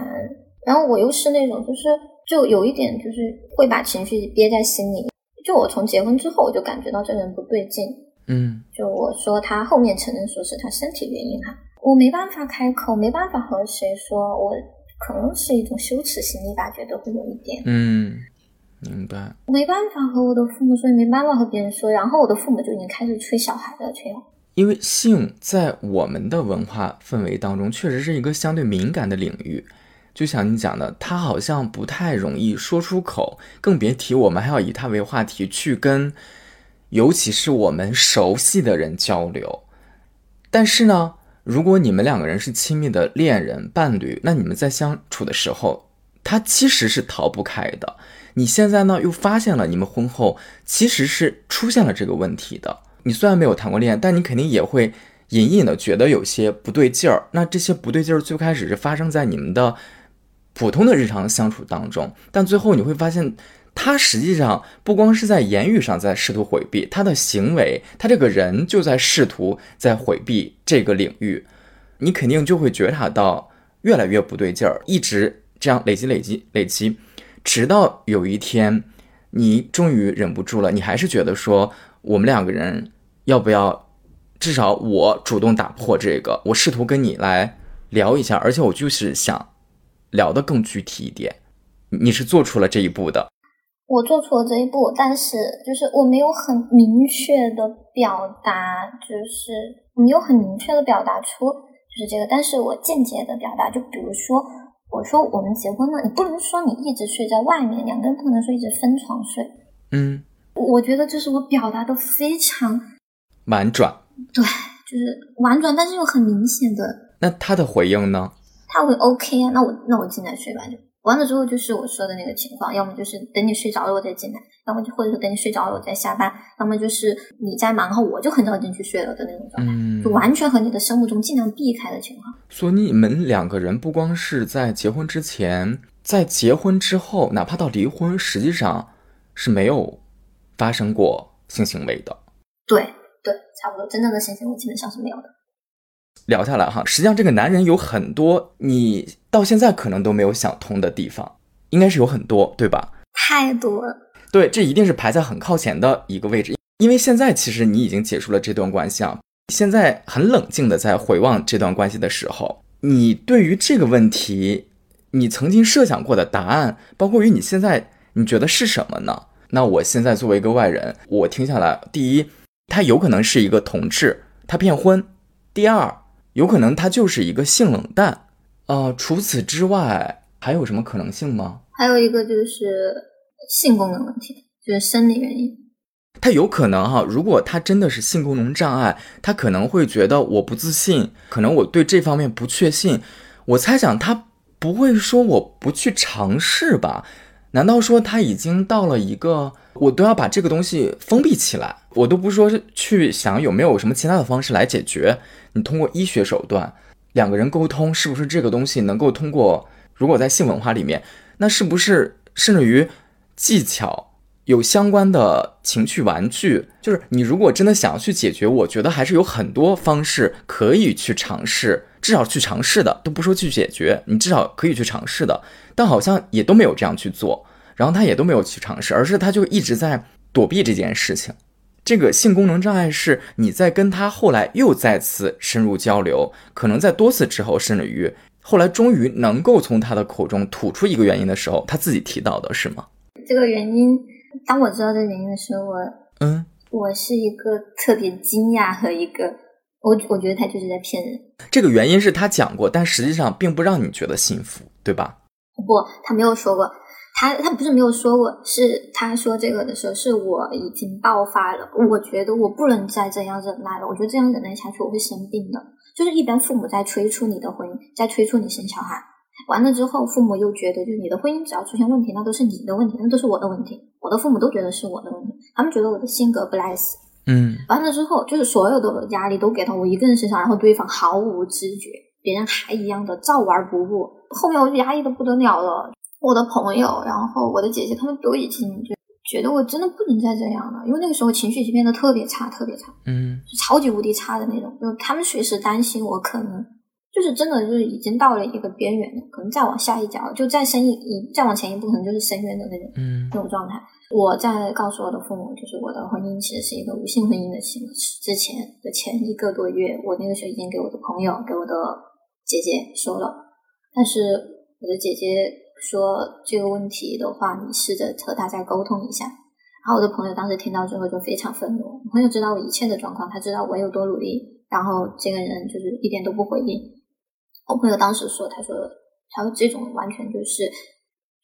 B: 然后我又是那种就是。就有一点，就是会把情绪憋在心里。就我从结婚之后，我就感觉到这个人不对劲。
A: 嗯，
B: 就我说他后面承认说是他身体原因哈，我没办法开口，没办法和谁说，我可能是一种羞耻心理吧，觉得会有一点。
A: 嗯，明白。
B: 没办法和我的父母说，也没办法和别人说，然后我的父母就已经开始催小孩了，催。
A: 因为性在我们的文化氛围当中，确实是一个相对敏感的领域。就像你讲的，他好像不太容易说出口，更别提我们还要以他为话题去跟，尤其是我们熟悉的人交流。但是呢，如果你们两个人是亲密的恋人、伴侣，那你们在相处的时候，他其实是逃不开的。你现在呢，又发现了你们婚后其实是出现了这个问题的。你虽然没有谈过恋爱，但你肯定也会隐隐的觉得有些不对劲儿。那这些不对劲儿最开始是发生在你们的。普通的日常相处当中，但最后你会发现，他实际上不光是在言语上在试图回避，他的行为，他这个人就在试图在回避这个领域，你肯定就会觉察到越来越不对劲儿，一直这样累积累积累积，直到有一天，你终于忍不住了，你还是觉得说，我们两个人要不要，至少我主动打破这个，我试图跟你来聊一下，而且我就是想。聊得更具体一点，你是做出了这一步的。
B: 我做出了这一步，但是就是我没有很明确的表达，就是没有很明确的表达出就是这个，但是我间接的表达，就比如说我说我们结婚了，你不能说你一直睡在外面，两个人不能说一直分床睡。
A: 嗯，
B: 我觉得这是我表达的非常
A: 婉转，
B: 对，就是婉转，但是又很明显的。
A: 那他的回应呢？
B: 他会 OK 啊，那我那我进来睡吧，就完了之后就是我说的那个情况，要么就是等你睡着了我再进来，要么就或者说等你睡着了我再下班，要么就是你在忙后我就很早进去睡了的那种状态，就完全和你的生物钟尽量避开的情况。
A: 所以你们两个人不光是在结婚之前，在结婚之后，哪怕到离婚，实际上是没有发生过性行为的。
B: 对对，差不多，真正的性行为基本上是没有的。
A: 聊下来哈，实际上这个男人有很多你到现在可能都没有想通的地方，应该是有很多，对吧？
B: 太多了。
A: 对，这一定是排在很靠前的一个位置，因为现在其实你已经结束了这段关系啊，现在很冷静的在回望这段关系的时候，你对于这个问题，你曾经设想过的答案，包括于你现在你觉得是什么呢？那我现在作为一个外人，我听下来，第一，他有可能是一个同志，他骗婚；第二。有可能他就是一个性冷淡，呃，除此之外还有什么可能性吗？
B: 还有一个就是性功能问题，就是生理原因。
A: 他有可能哈，如果他真的是性功能障碍，他可能会觉得我不自信，可能我对这方面不确信。我猜想他不会说我不去尝试吧？难道说他已经到了一个我都要把这个东西封闭起来，我都不说是去想有没有什么其他的方式来解决？你通过医学手段，两个人沟通，是不是这个东西能够通过？如果在性文化里面，那是不是甚至于技巧有相关的情趣玩具？就是你如果真的想要去解决，我觉得还是有很多方式可以去尝试，至少去尝试的，都不说去解决，你至少可以去尝试的。但好像也都没有这样去做，然后他也都没有去尝试，而是他就一直在躲避这件事情。这个性功能障碍是你在跟他后来又再次深入交流，可能在多次之后，甚至于后来终于能够从他的口中吐出一个原因的时候，他自己提到的是吗？
B: 这个原因，当我知道这个原因的时候，我
A: 嗯，
B: 我是一个特别惊讶和一个，我我觉得他就是在骗人。
A: 这个原因是他讲过，但实际上并不让你觉得幸福，对吧？
B: 不，他没有说过。他他不是没有说过，是他说这个的时候，是我已经爆发了。我觉得我不能再这样忍耐了，我觉得这样忍耐下去我会生病的。就是一般父母在催促你的婚姻，在催促你生小孩，完了之后，父母又觉得就是你的婚姻只要出现问题，那都是你的问题，那都是我的问题。我的父母都觉得是我的问题，他们觉得我的性格不 nice。
A: 嗯，
B: 完了之后，就是所有的压力都给到我一个人身上，然后对方毫无知觉，别人还一样的照玩不误。后面我就压抑的不得了了。我的朋友，然后我的姐姐，他们都已经就觉得我真的不能再这样了，因为那个时候情绪已经变得特别差，特别差，
A: 嗯，
B: 超级无敌差的那种。就他们随时担心我可能就是真的就是已经到了一个边缘了，可能再往下一脚，就再深一一再往前一步，可能就是深渊的那种，
A: 嗯，
B: 那种状态。我在告诉我的父母，就是我的婚姻其实是一个无性婚姻的形式。之前的前一个多月，我那个时候已经给我的朋友、给我的姐姐说了，但是我的姐姐。说这个问题的话，你试着和大家沟通一下。然后我的朋友当时听到之后就非常愤怒。我朋友知道我一切的状况，他知道我有多努力，然后这个人就是一点都不回应。我朋友当时说：“他说，他说这种完全就是，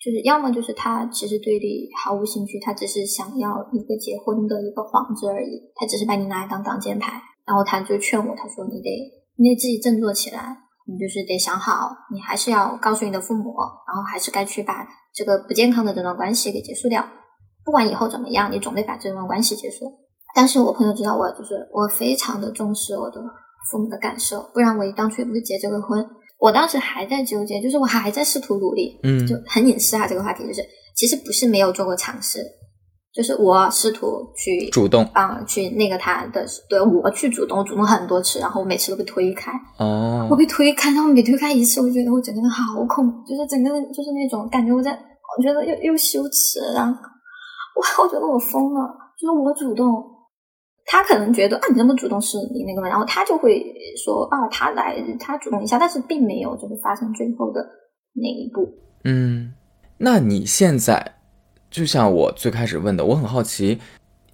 B: 就是要么就是他其实对你毫无兴趣，他只是想要一个结婚的一个幌子而已，他只是把你拿来当挡箭牌。”然后他就劝我，他说：“你得，你得自己振作起来。”你就是得想好，你还是要告诉你的父母，然后还是该去把这个不健康的这段关系给结束掉。不管以后怎么样，你总得把这段关系结束。但是我朋友知道我，就是我非常的重视我的父母的感受，不然我当初也不会结这个婚。我当时还在纠结，就是我还在试图努力，
A: 嗯，
B: 就很隐私啊。这个话题就是，其实不是没有做过尝试。就是我试图去
A: 主动
B: 啊，去那个他的，对我去主动，主动很多次，然后我每次都被推开。
A: 哦，
B: 我被推开，然后每推开一次，我觉得我整个人好恐，就是整个人就是那种感觉，我在，我觉得又又羞耻，然后我我觉得我疯了，就是我主动，他可能觉得啊，你这么主动是你那个嘛，然后他就会说啊，他来，他主动一下，但是并没有就是发生最后的那一步。
A: 嗯，那你现在？就像我最开始问的，我很好奇，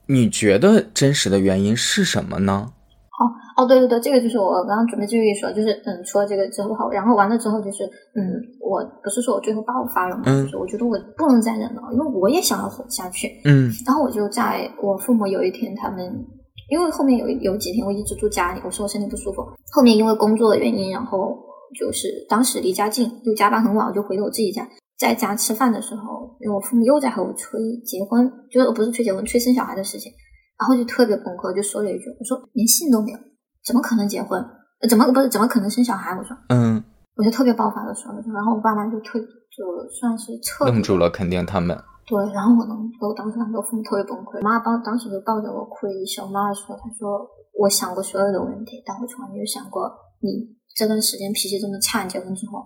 A: 你觉得真实的原因是什么呢？
B: 哦哦，对对对，这个就是我刚刚准备继续说，就是嗯，除了这个之后，然后完了之后就是嗯，我不是说我最后爆发了嘛，就是我觉得我不能再忍了，因为我也想要活下去，
A: 嗯，
B: 然后我就在我父母有一天，他们因为后面有有几天我一直住家里，我说我身体不舒服，后面因为工作的原因，然后就是当时离家近，又加班很晚，我就回了我自己家。在家吃饭的时候，因为我父母又在和我催结婚，就是不是催结婚，催生小孩的事情，然后就特别崩溃，就说了一句：“我说连信都没有，怎么可能结婚？怎么不是怎么可能生小孩？”我说：“
A: 嗯。”
B: 我就特别爆发的说了，然后我爸妈就退，就算是撤
A: 愣住了，肯定他们
B: 对，然后我呢，我当时感觉父母特别崩溃，妈抱当时就抱着我哭了一宿，妈说：“她说我想过所有的问题，但我从来没有想过你这段时间脾气这么差，结婚之后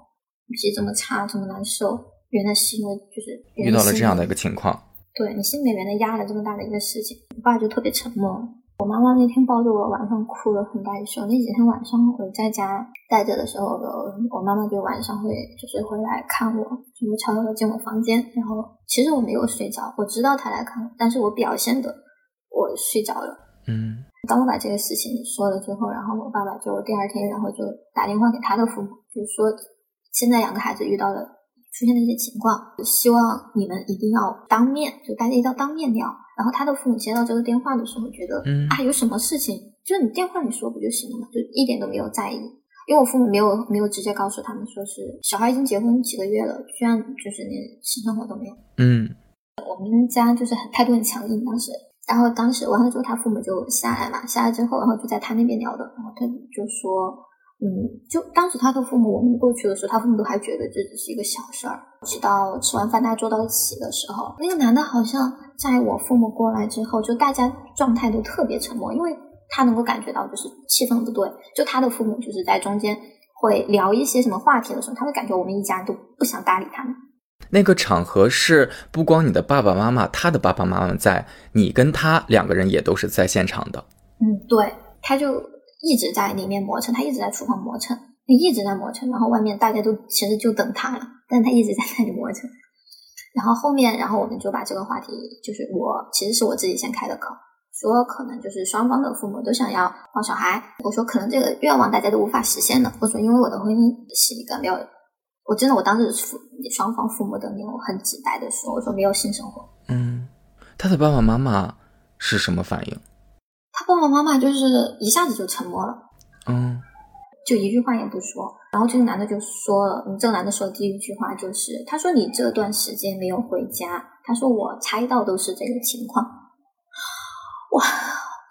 B: 脾气这么差，这么难受，原来是因为就是
A: 遇到了这样的一个情况，
B: 对你心里面的压了这么大的一个事情。”我爸就特别沉默。我妈妈那天抱着我晚上哭了很大一宿。那几天晚上我在家待着的时候，我妈妈就晚上会就是回来看我，就会悄悄的进我房间。然后其实我没有睡着，我知道她来看我，但是我表现的我睡着了。
A: 嗯。
B: 当我把这个事情说了之后，然后我爸爸就第二天，然后就打电话给他的父母，就说现在两个孩子遇到了出现的一些情况，希望你们一定要当面，就大家一定要当面聊。然后他的父母接到这个电话的时候，觉得啊，有什么事情，就你电话里说不就行了嘛，就一点都没有在意。因为我父母没有没有直接告诉他们说是小孩已经结婚几个月了，居然就是连性生活都没有。
A: 嗯，
B: 我们家就是很态度很强硬当时。然后当时完了之后，他父母就下来嘛，下来之后，然后就在他那边聊的，然后他就说。嗯，就当时他的父母，我们过去的时候，他父母都还觉得这只是一个小事儿。直到吃完饭大家坐到一起的时候，那个男的好像在我父母过来之后，就大家状态都特别沉默，因为他能够感觉到就是气氛不对。就他的父母就是在中间会聊一些什么话题的时候，他会感觉我们一家都不想搭理他们。
A: 那个场合是不光你的爸爸妈妈，他的爸爸妈妈在，你跟他两个人也都是在现场的。
B: 嗯，对，他就。一直在里面磨蹭，他一直在厨房磨蹭，一直在磨蹭。然后外面大家都其实就等他了，但是他一直在那里磨蹭。然后后面，然后我们就把这个话题，就是我其实是我自己先开的口，说可能就是双方的父母都想要抱小孩。我说可能这个愿望大家都无法实现了。我说因为我的婚姻是一个没有，我真的我当时父双方父母的那种很直白的说，我说没有性生活。
A: 嗯，他的爸爸妈妈是什么反应？
B: 他爸爸妈妈就是一下子就沉默了，
A: 嗯，
B: 就一句话也不说。然后这个男的就说了，这个男的说的第一句话就是：“他说你这段时间没有回家，他说我猜到都是这个情况。”哇！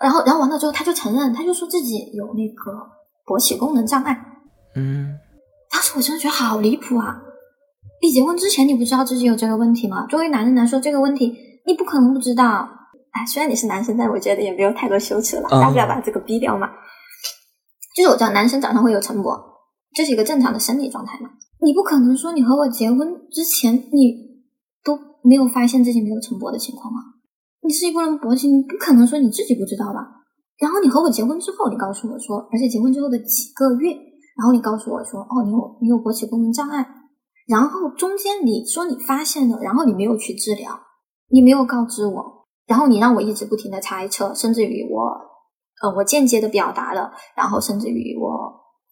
B: 然后，然后完了之后，他就承认，他就说自己有那个勃起功能障碍。
A: 嗯，
B: 当时我真的觉得好离谱啊！你结婚之前你不知道自己有这个问题吗？作为男人来说，这个问题你不可能不知道。哎，虽然你是男生，但我觉得也没有太多羞耻了，大不了把这个逼掉嘛。就是我知道男生早上会有晨勃，这是一个正常的生理状态嘛。你不可能说你和我结婚之前你都没有发现自己没有晨勃的情况吗？你是一波人勃起，你不可能说你自己不知道吧？然后你和我结婚之后，你告诉我说，而且结婚之后的几个月，然后你告诉我说，哦，你有你有勃起功能障碍，然后中间你说你发现了，然后你没有去治疗，你没有告知我。然后你让我一直不停的猜测，甚至于我，呃，我间接的表达了，然后甚至于我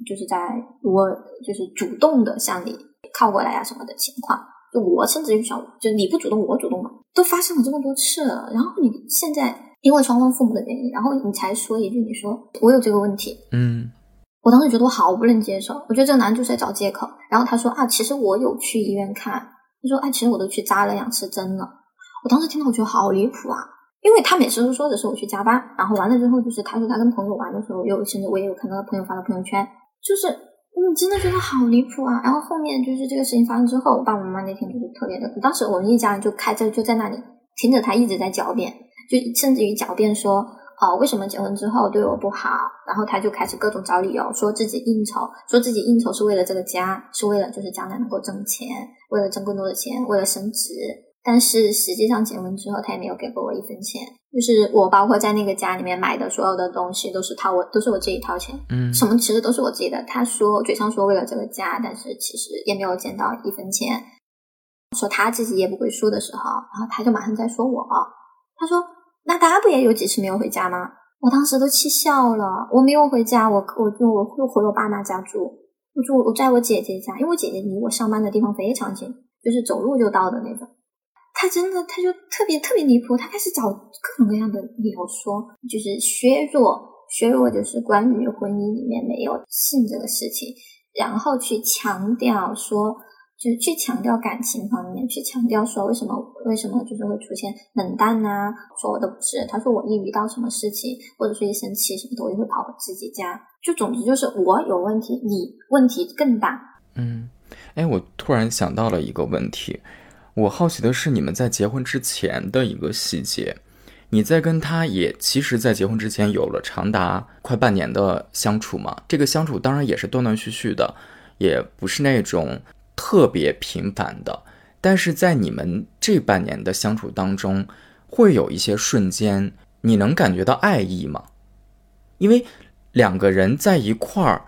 B: 就是在我就是主动的向你靠过来啊什么的情况，就我甚至于想，就你不主动我主动嘛，都发生了这么多次了，然后你现在因为双方父母的原因，然后你才说一句，你说我有这个问题，
A: 嗯，
B: 我当时觉得我好不能接受，我觉得这个男就是在找借口，然后他说啊，其实我有去医院看，他说啊，其实我都去扎了两次针了。我当时听到我觉得好离谱啊，因为他每次都说的是我去加班，然后完了之后就是他说他跟朋友玩的时候，又甚至我也有看到他朋友发的朋友圈，就是你真的觉得好离谱啊。然后后面就是这个事情发生之后，我爸爸妈妈那天就是特别的，当时我们一家人就开在就在那里听着他一直在狡辩，就甚至于狡辩说哦为什么结婚之后对我不好，然后他就开始各种找理由，说自己应酬，说自己应酬是为了这个家，是为了就是将来能够挣钱，为了挣更多的钱，为了升职。但是实际上结婚之后，他也没有给过我一分钱。就是我包括在那个家里面买的所有的东西，都是掏我，都是我自己掏钱。
A: 嗯，
B: 什么其实都是我自己的。他说嘴上说为了这个家，但是其实也没有见到一分钱。说他自己也不会输的时候，然后他就马上在说我。他说：“那大家不也有几次没有回家吗？”我当时都气笑了。我没有回家，我我就我会回我爸妈家住。我住我在我姐姐家，因为我姐姐离我上班的地方非常近，就是走路就到的那种。他真的，他就特别特别离谱，他开始找各种各样的理由说，就是削弱削弱，就是关于婚姻里面没有性这个事情，然后去强调说，就是去强调感情方面，去强调说为什么为什么就是会出现冷淡呐，说我都不是，他说我一遇到什么事情或者说一生气什么的，我就会跑我自己家，就总之就是我有问题，你问题更大。
A: 嗯，哎，我突然想到了一个问题，我好奇的是你们在结婚之前的一个细节，你在跟他也其实，在结婚之前有了长达快半年的相处嘛？这个相处当然也是断断续续的，也不是那种。特别频繁的，但是在你们这半年的相处当中，会有一些瞬间，你能感觉到爱意吗？因为两个人在一块儿，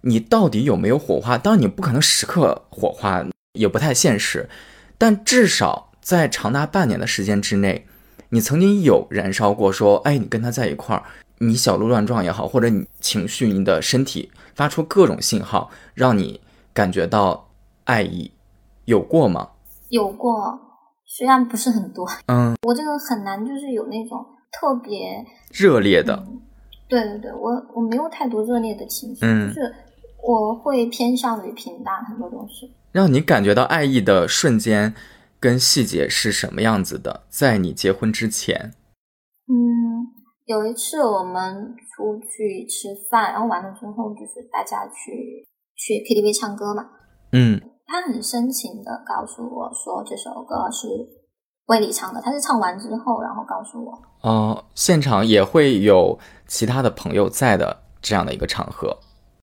A: 你到底有没有火花？当然，你不可能时刻火花，也不太现实。但至少在长达半年的时间之内，你曾经有燃烧过，说，哎，你跟他在一块儿，你小鹿乱撞也好，或者你情绪、你的身体发出各种信号，让你感觉到。爱意有过吗？
B: 有过，虽然不是很多。
A: 嗯，(laughs)
B: 我这个很难，就是有那种特别
A: 热烈的。
B: 对对对，我我没有太多热烈的情绪，就是我会偏向于平淡很多东西。
A: 让你感觉到爱意的瞬间跟细节是什么样子的？在你结婚之前，
B: 嗯，有一次我们出去吃饭，然后完了之后就是大家去去 KTV 唱歌嘛。
A: 嗯。
B: 他很深情的告诉我说这首歌是魏礼唱的，他是唱完之后，然后告诉我。
A: 哦，现场也会有其他的朋友在的这样的一个场合。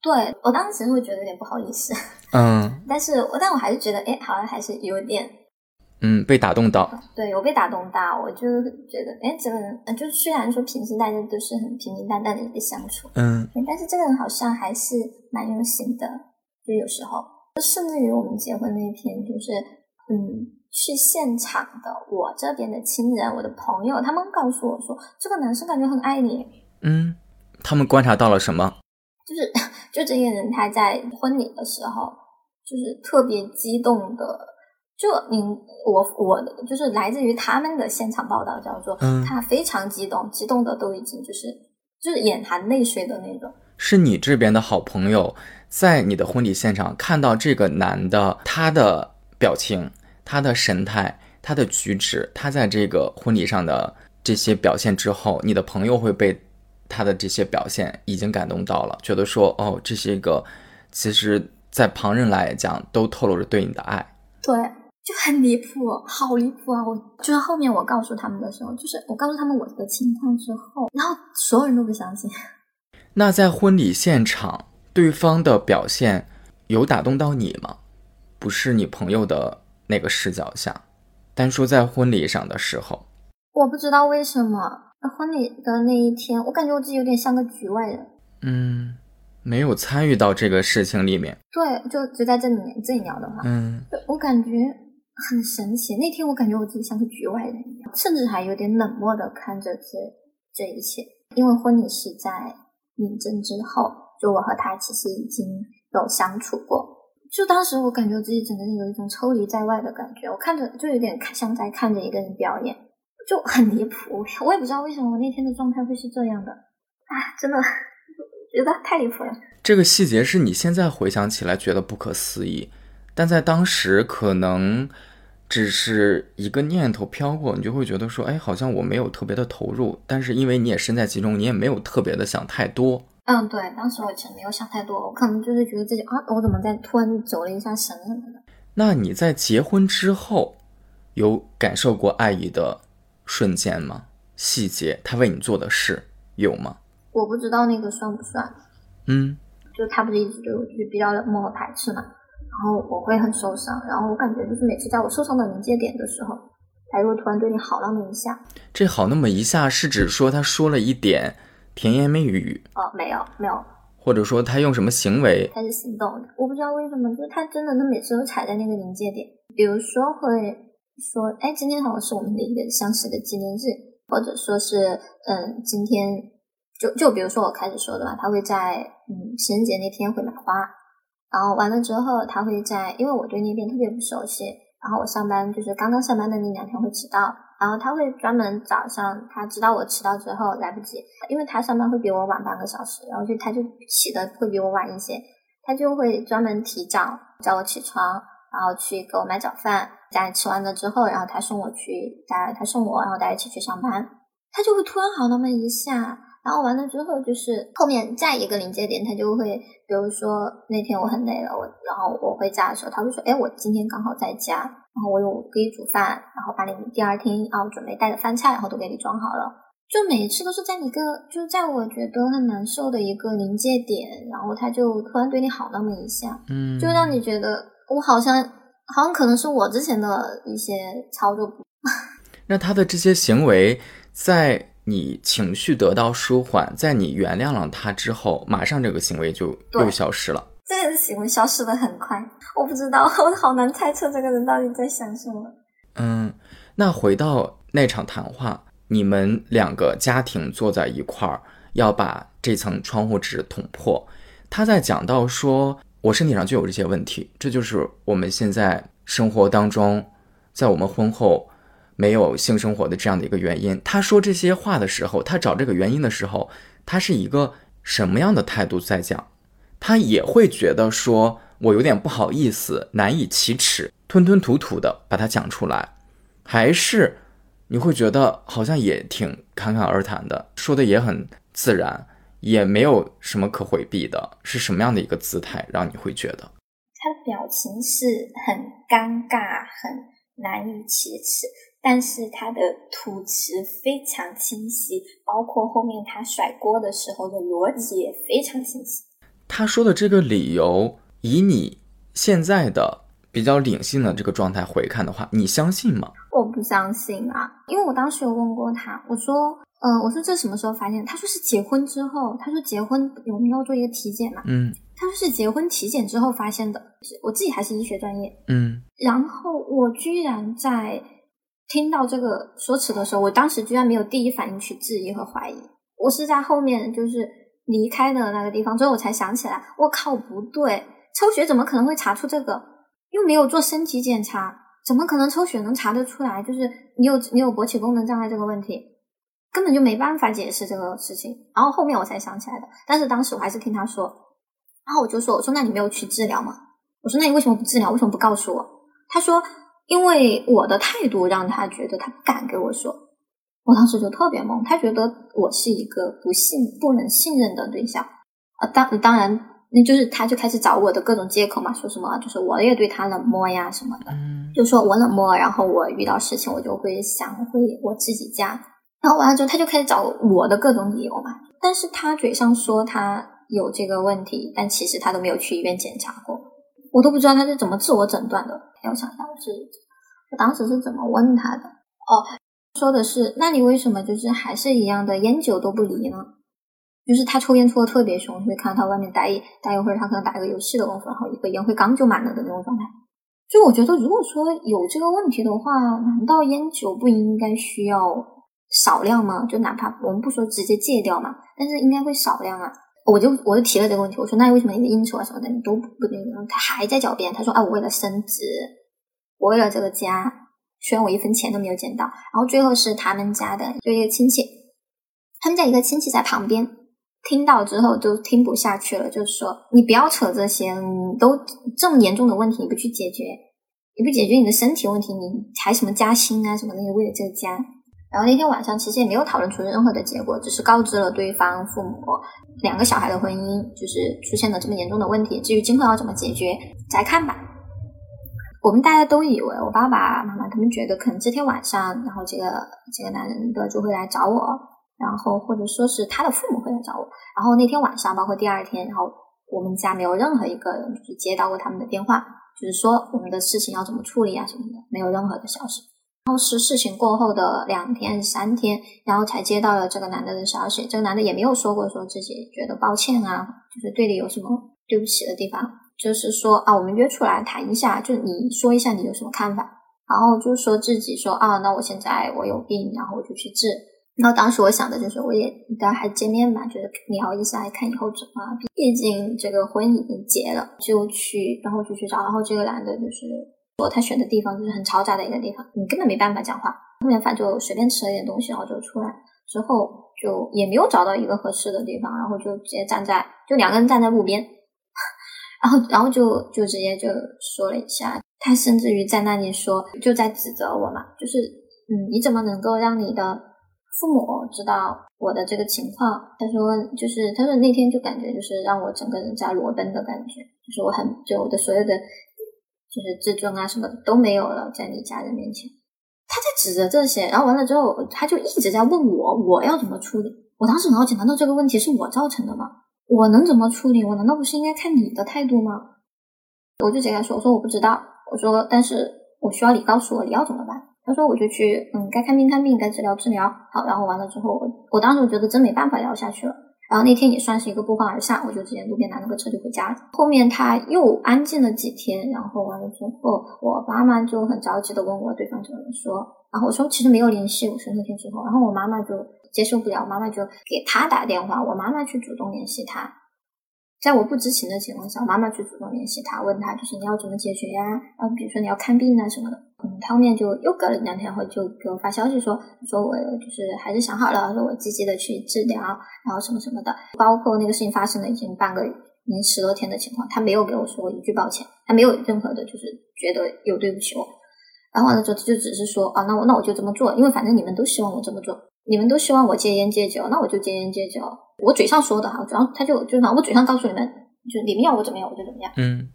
B: 对我当时会觉得有点不好意思。
A: 嗯。(laughs)
B: 但是我但我还是觉得，哎，好像还是有点，
A: 嗯，被打动到。
B: 对，我被打动到，我就觉得，哎，这个人，就虽然说平时大家都是很平平淡淡的一个相处，
A: 嗯，
B: 但是这个人好像还是蛮用心的，就有时候。甚至于我们结婚那天，就是嗯，去现场的我这边的亲人、我的朋友，他们告诉我说，这个男生感觉很爱你。
A: 嗯，他们观察到了什么？
B: 就是就这些人他在婚礼的时候，就是特别激动的，就你我我的就是来自于他们的现场报道，叫做他非常激动，激动的都已经就是就是眼含泪水的那种。
A: 是你这边的好朋友。在你的婚礼现场看到这个男的，他的表情、他的神态、他的举止，他在这个婚礼上的这些表现之后，你的朋友会被他的这些表现已经感动到了，觉得说哦，这些个其实，在旁人来讲都透露着对你的爱。
B: 对，就很离谱，好离谱啊！我就是后面我告诉他们的时候，就是我告诉他们我的情况之后，然后所有人都不相信。(laughs)
A: 那在婚礼现场。对方的表现有打动到你吗？不是你朋友的那个视角下，单说在婚礼上的时候，
B: 我不知道为什么婚礼的那一天，我感觉我自己有点像个局外人。
A: 嗯，没有参与到这个事情里面。
B: 对，就就在这里面这里聊的话，
A: 嗯，
B: 我感觉很神奇。那天我感觉我自己像个局外人一样，甚至还有点冷漠的看着这这一切，因为婚礼是在领证之后。就我和他其实已经有相处过，就当时我感觉自己整个人有一种抽离在外的感觉，我看着就有点看像在看着一个人表演，就很离谱。我也不知道为什么我那天的状态会是这样的，啊，真的觉得太离谱了。
A: 这个细节是你现在回想起来觉得不可思议，但在当时可能只是一个念头飘过，你就会觉得说，哎，好像我没有特别的投入，但是因为你也身在其中，你也没有特别的想太多。
B: 嗯，对，当时我其实没有想太多，我可能就是觉得自己啊，我怎么在突然走了一下神什么的。
A: 那你在结婚之后，有感受过爱意的瞬间吗？细节，他为你做的事有吗？
B: 我不知道那个算不算。
A: 嗯，
B: 就他不是一直对我就是比较冷漠和排斥嘛，然后我会很受伤，然后我感觉就是每次在我受伤的临界点的时候，他就会突然对你好那么一下。
A: 这好那么一下是指说他说了一点。甜言蜜语
B: 哦，没有没有，
A: 或者说他用什么行为？
B: 他是行动的，我不知道为什么，就是他真的，他每次都踩在那个临界点。比如说会说，哎，今天好像是我们的一个相识的纪念日，或者说是，嗯，今天就就比如说我开始说的吧，他会在嗯情人节那天会买花，然后完了之后他会在，因为我对那边特别不熟悉，然后我上班就是刚刚上班的那两天会迟到。然后他会专门早上，他知道我迟到之后来不及，因为他上班会比我晚半个小时，然后就他就起的会比我晚一些，他就会专门提早叫我起床，然后去给我买早饭，家里吃完了之后，然后他送我去，家他送我，然后大家一起去上班，他就会突然好那么一下。然后完了之后，就是后面再一个临界点，他就会，比如说那天我很累了，我然后我回家的时候，他会说，哎，我今天刚好在家，然后我有可以煮饭，然后把你第二天要准备带的饭菜，然后都给你装好了。就每次都是在一个，就是在我觉得很难受的一个临界点，然后他就突然对你好那么一下，
A: 嗯，
B: 就让你觉得我好像好像可能是我之前的一些操作。(laughs)
A: 那他的这些行为在。你情绪得到舒缓，在你原谅了他之后，马上这个行为就又消失了。
B: 这个行为消失的很快，我不知道，我好难猜测这个人到底在想什么。
A: 嗯，那回到那场谈话，你们两个家庭坐在一块儿，要把这层窗户纸捅破。他在讲到说，我身体上就有这些问题，这就是我们现在生活当中，在我们婚后。没有性生活的这样的一个原因，他说这些话的时候，他找这个原因的时候，他是一个什么样的态度在讲？他也会觉得说我有点不好意思，难以启齿，吞吞吐吐的把它讲出来，还是你会觉得好像也挺侃侃而谈的，说的也很自然，也没有什么可回避的，是什么样的一个姿态让你会觉得？
B: 他的表情是很尴尬，很难以启齿。但是他的吐词非常清晰，包括后面他甩锅的时候的逻辑也非常清晰。
A: 他说的这个理由，以你现在的比较理性的这个状态回看的话，你相信吗？
B: 我不相信啊，因为我当时有问过他，我说，嗯，我说这什么时候发现？他说是结婚之后，他说结婚我们要做一个体检嘛？
A: 嗯，
B: 他说是结婚体检之后发现的。我自己还是医学专业，
A: 嗯，
B: 然后我居然在。听到这个说辞的时候，我当时居然没有第一反应去质疑和怀疑，我是在后面就是离开的那个地方之后，我才想起来，我靠，不对，抽血怎么可能会查出这个？又没有做身体检查，怎么可能抽血能查得出来？就是你有你有勃起功能障碍这个问题，根本就没办法解释这个事情。然后后面我才想起来的，但是当时我还是听他说，然后我就说，我说那你没有去治疗吗？我说那你为什么不治疗？为什么不告诉我？他说。因为我的态度让他觉得他不敢给我说，我当时就特别懵，他觉得我是一个不信、不能信任的对象啊。当当然，那就是他就开始找我的各种借口嘛，说什么就是我也对他冷漠呀什么的，就说我冷漠，然后我遇到事情我就会想回我自己家，然后完了之后他就开始找我的各种理由嘛。但是他嘴上说他有这个问题，但其实他都没有去医院检查过。我都不知道他是怎么自我诊断的。我想想是，我当时是怎么问他的？哦，说的是，那你为什么就是还是一样的烟酒都不离呢？就是他抽烟抽的特别凶，会看到他外面待一待一会儿，他可能打一个游戏的功夫，然后一个烟灰缸就满了的那种状态。就我觉得，如果说有这个问题的话，难道烟酒不应该需要少量吗？就哪怕我们不说直接戒掉嘛，但是应该会少量啊。我就我就提了这个问题，我说那为什么你的应酬啊什么的你都不那个？他还在狡辩，他说啊我为了升职，我为了这个家，虽然我一分钱都没有捡到。然后最后是他们家的就一个亲戚，他们家一个亲戚在旁边听到之后就听不下去了，就是说你不要扯这些，你都这么严重的问题你不去解决，你不解决你的身体问题，你还什么加薪啊什么的？你为了这个家。然后那天晚上其实也没有讨论出任何的结果，只是告知了对方父母两个小孩的婚姻就是出现了这么严重的问题。至于今后要怎么解决，再看吧。我们大家都以为我爸爸妈妈他们觉得可能这天晚上，然后这个这个男人的就会来找我，然后或者说是他的父母会来找我。然后那天晚上，包括第二天，然后我们家没有任何一个人就是接到过他们的电话，就是说我们的事情要怎么处理啊什么的，没有任何的消息。然后是事情过后的两天三天，然后才接到了这个男的的消息。这个男的也没有说过说自己觉得抱歉啊，就是对你有什么对不起的地方，就是说啊，我们约出来谈一下，就你说一下你有什么看法。然后就说自己说啊，那我现在我有病，然后我就去治。然后当时我想的就是，我也大家还见面嘛，就是聊一下，看以后怎么。毕竟这个婚已经结了，就去，然后就去找。然后这个男的就是。说他选的地方就是很嘈杂的一个地方，你根本没办法讲话。后面反正就随便吃了一点东西，然后就出来，之后就也没有找到一个合适的地方，然后就直接站在，就两个人站在路边，(laughs) 然后然后就就直接就说了一下，他甚至于在那里说，就在指责我嘛，就是嗯，你怎么能够让你的父母知道我的这个情况？他说，就是他说那天就感觉就是让我整个人在裸奔的感觉，就是我很就我的所有的就是自尊啊什么都没有了，在你家人面前。他在指责这些，然后完了之后，他就一直在问我，我要怎么处理？我当时脑筋，难道这个问题是我造成的吗？我能怎么处理？我难道不是应该看你的态度吗？我就直接跟他说，我说我不知道，我说但是我需要你告诉我你要怎么办。他说我就去，嗯，该看病看病，该治疗治疗。好，然后完了之后，我我当时我觉得真没办法聊下去了。然后那天也算是一个不欢而散，我就直接路边拦了个车就回家了。后面他又安静了几天，然后完了之后，我妈妈就很着急的问我对方怎么说，然后我说其实没有联系，我说那天之后，然后我妈妈就接受不了，妈妈就给他打电话，我妈妈去主动联系他。在我不知情的情况下，妈妈去主动联系他，问他就是你要怎么解决呀？啊，比如说你要看病啊什么的。嗯，他后面就又隔了两天后就给我发消息说，说我就是还是想好了，说我积极的去治疗，然后什么什么的。包括那个事情发生了已经半个，已经十多天的情况，他没有给我说一句抱歉，他没有任何的就是觉得有对不起我。然后完了之后，他就只是说啊，那我那我就这么做，因为反正你们都希望我这么做，你们都希望我戒烟戒酒，那我就戒烟戒酒。我嘴上说的哈，主要他就就反正我嘴上告诉你们，就你们要我怎么样我就怎么样。
A: 嗯。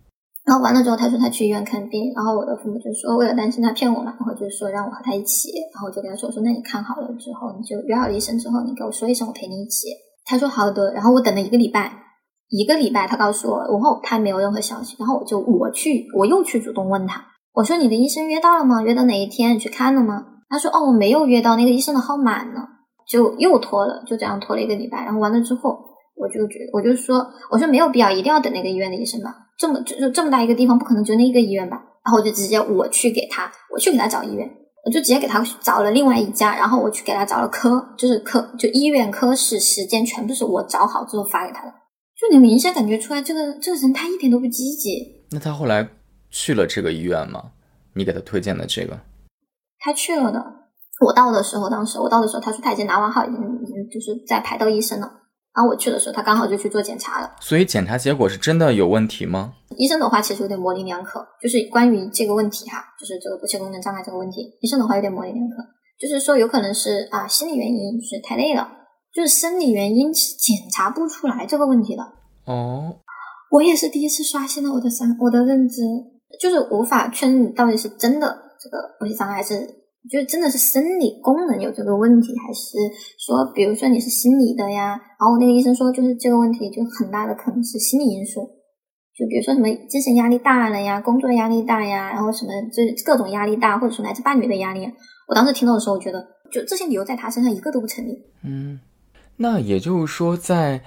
B: 然后完了之后，他说他去医院看病，然后我的父母就说为了担心他骗我嘛，然后就说让我和他一起。然后我就跟他说，我说那你看好了之后，你就约好医生之后，你给我说一声，我陪你一起。他说好的。然后我等了一个礼拜，一个礼拜他告诉我，然后他没有任何消息。然后我就我去，我又去主动问他，我说你的医生约到了吗？约到哪一天？你去看了吗？他说哦，我没有约到，那个医生的号满了，就又拖了，就这样拖了一个礼拜。然后完了之后。我就觉得，我就说，我说没有必要，一定要等那个医院的医生吧？这么就就这么大一个地方，不可能就那一个医院吧？然后我就直接我去给他，我去给他找医院，我就直接给他找了另外一家，然后我去给他找了科，就是科，就医院科室时间全部是我找好之后发给他的。就你明显感觉出来，这个这个人他一点都不积极。
A: 那他后来去了这个医院吗？你给他推荐的这个？
B: 他去了的。我到的时候，当时我到的时候，他说他已经拿完号，已经已经就是在排到医生了。然后我去的时候，他刚好就去做检查了。
A: 所以检查结果是真的有问题吗？
B: 医生的话其实有点模棱两可，就是关于这个问题哈，就是这个不切功能障碍这个问题，医生的话有点模棱两可，就是说有可能是啊心理原因，就是太累了，就是生理原因是检查不出来这个问题的。
A: 哦，
B: 我也是第一次刷新了我的三我的认知，就是无法确认你到底是真的这个不切障碍还是。就真的是生理功能有这个问题，还是说，比如说你是心理的呀？然后那个医生说，就是这个问题就很大的可能是心理因素，就比如说什么精神压力大了呀，工作压力大呀，然后什么这各种压力大，或者说来自伴侣的压力。我当时听到的时候，我觉得就这些理由在他身上一个都不成立。
A: 嗯，那也就是说，在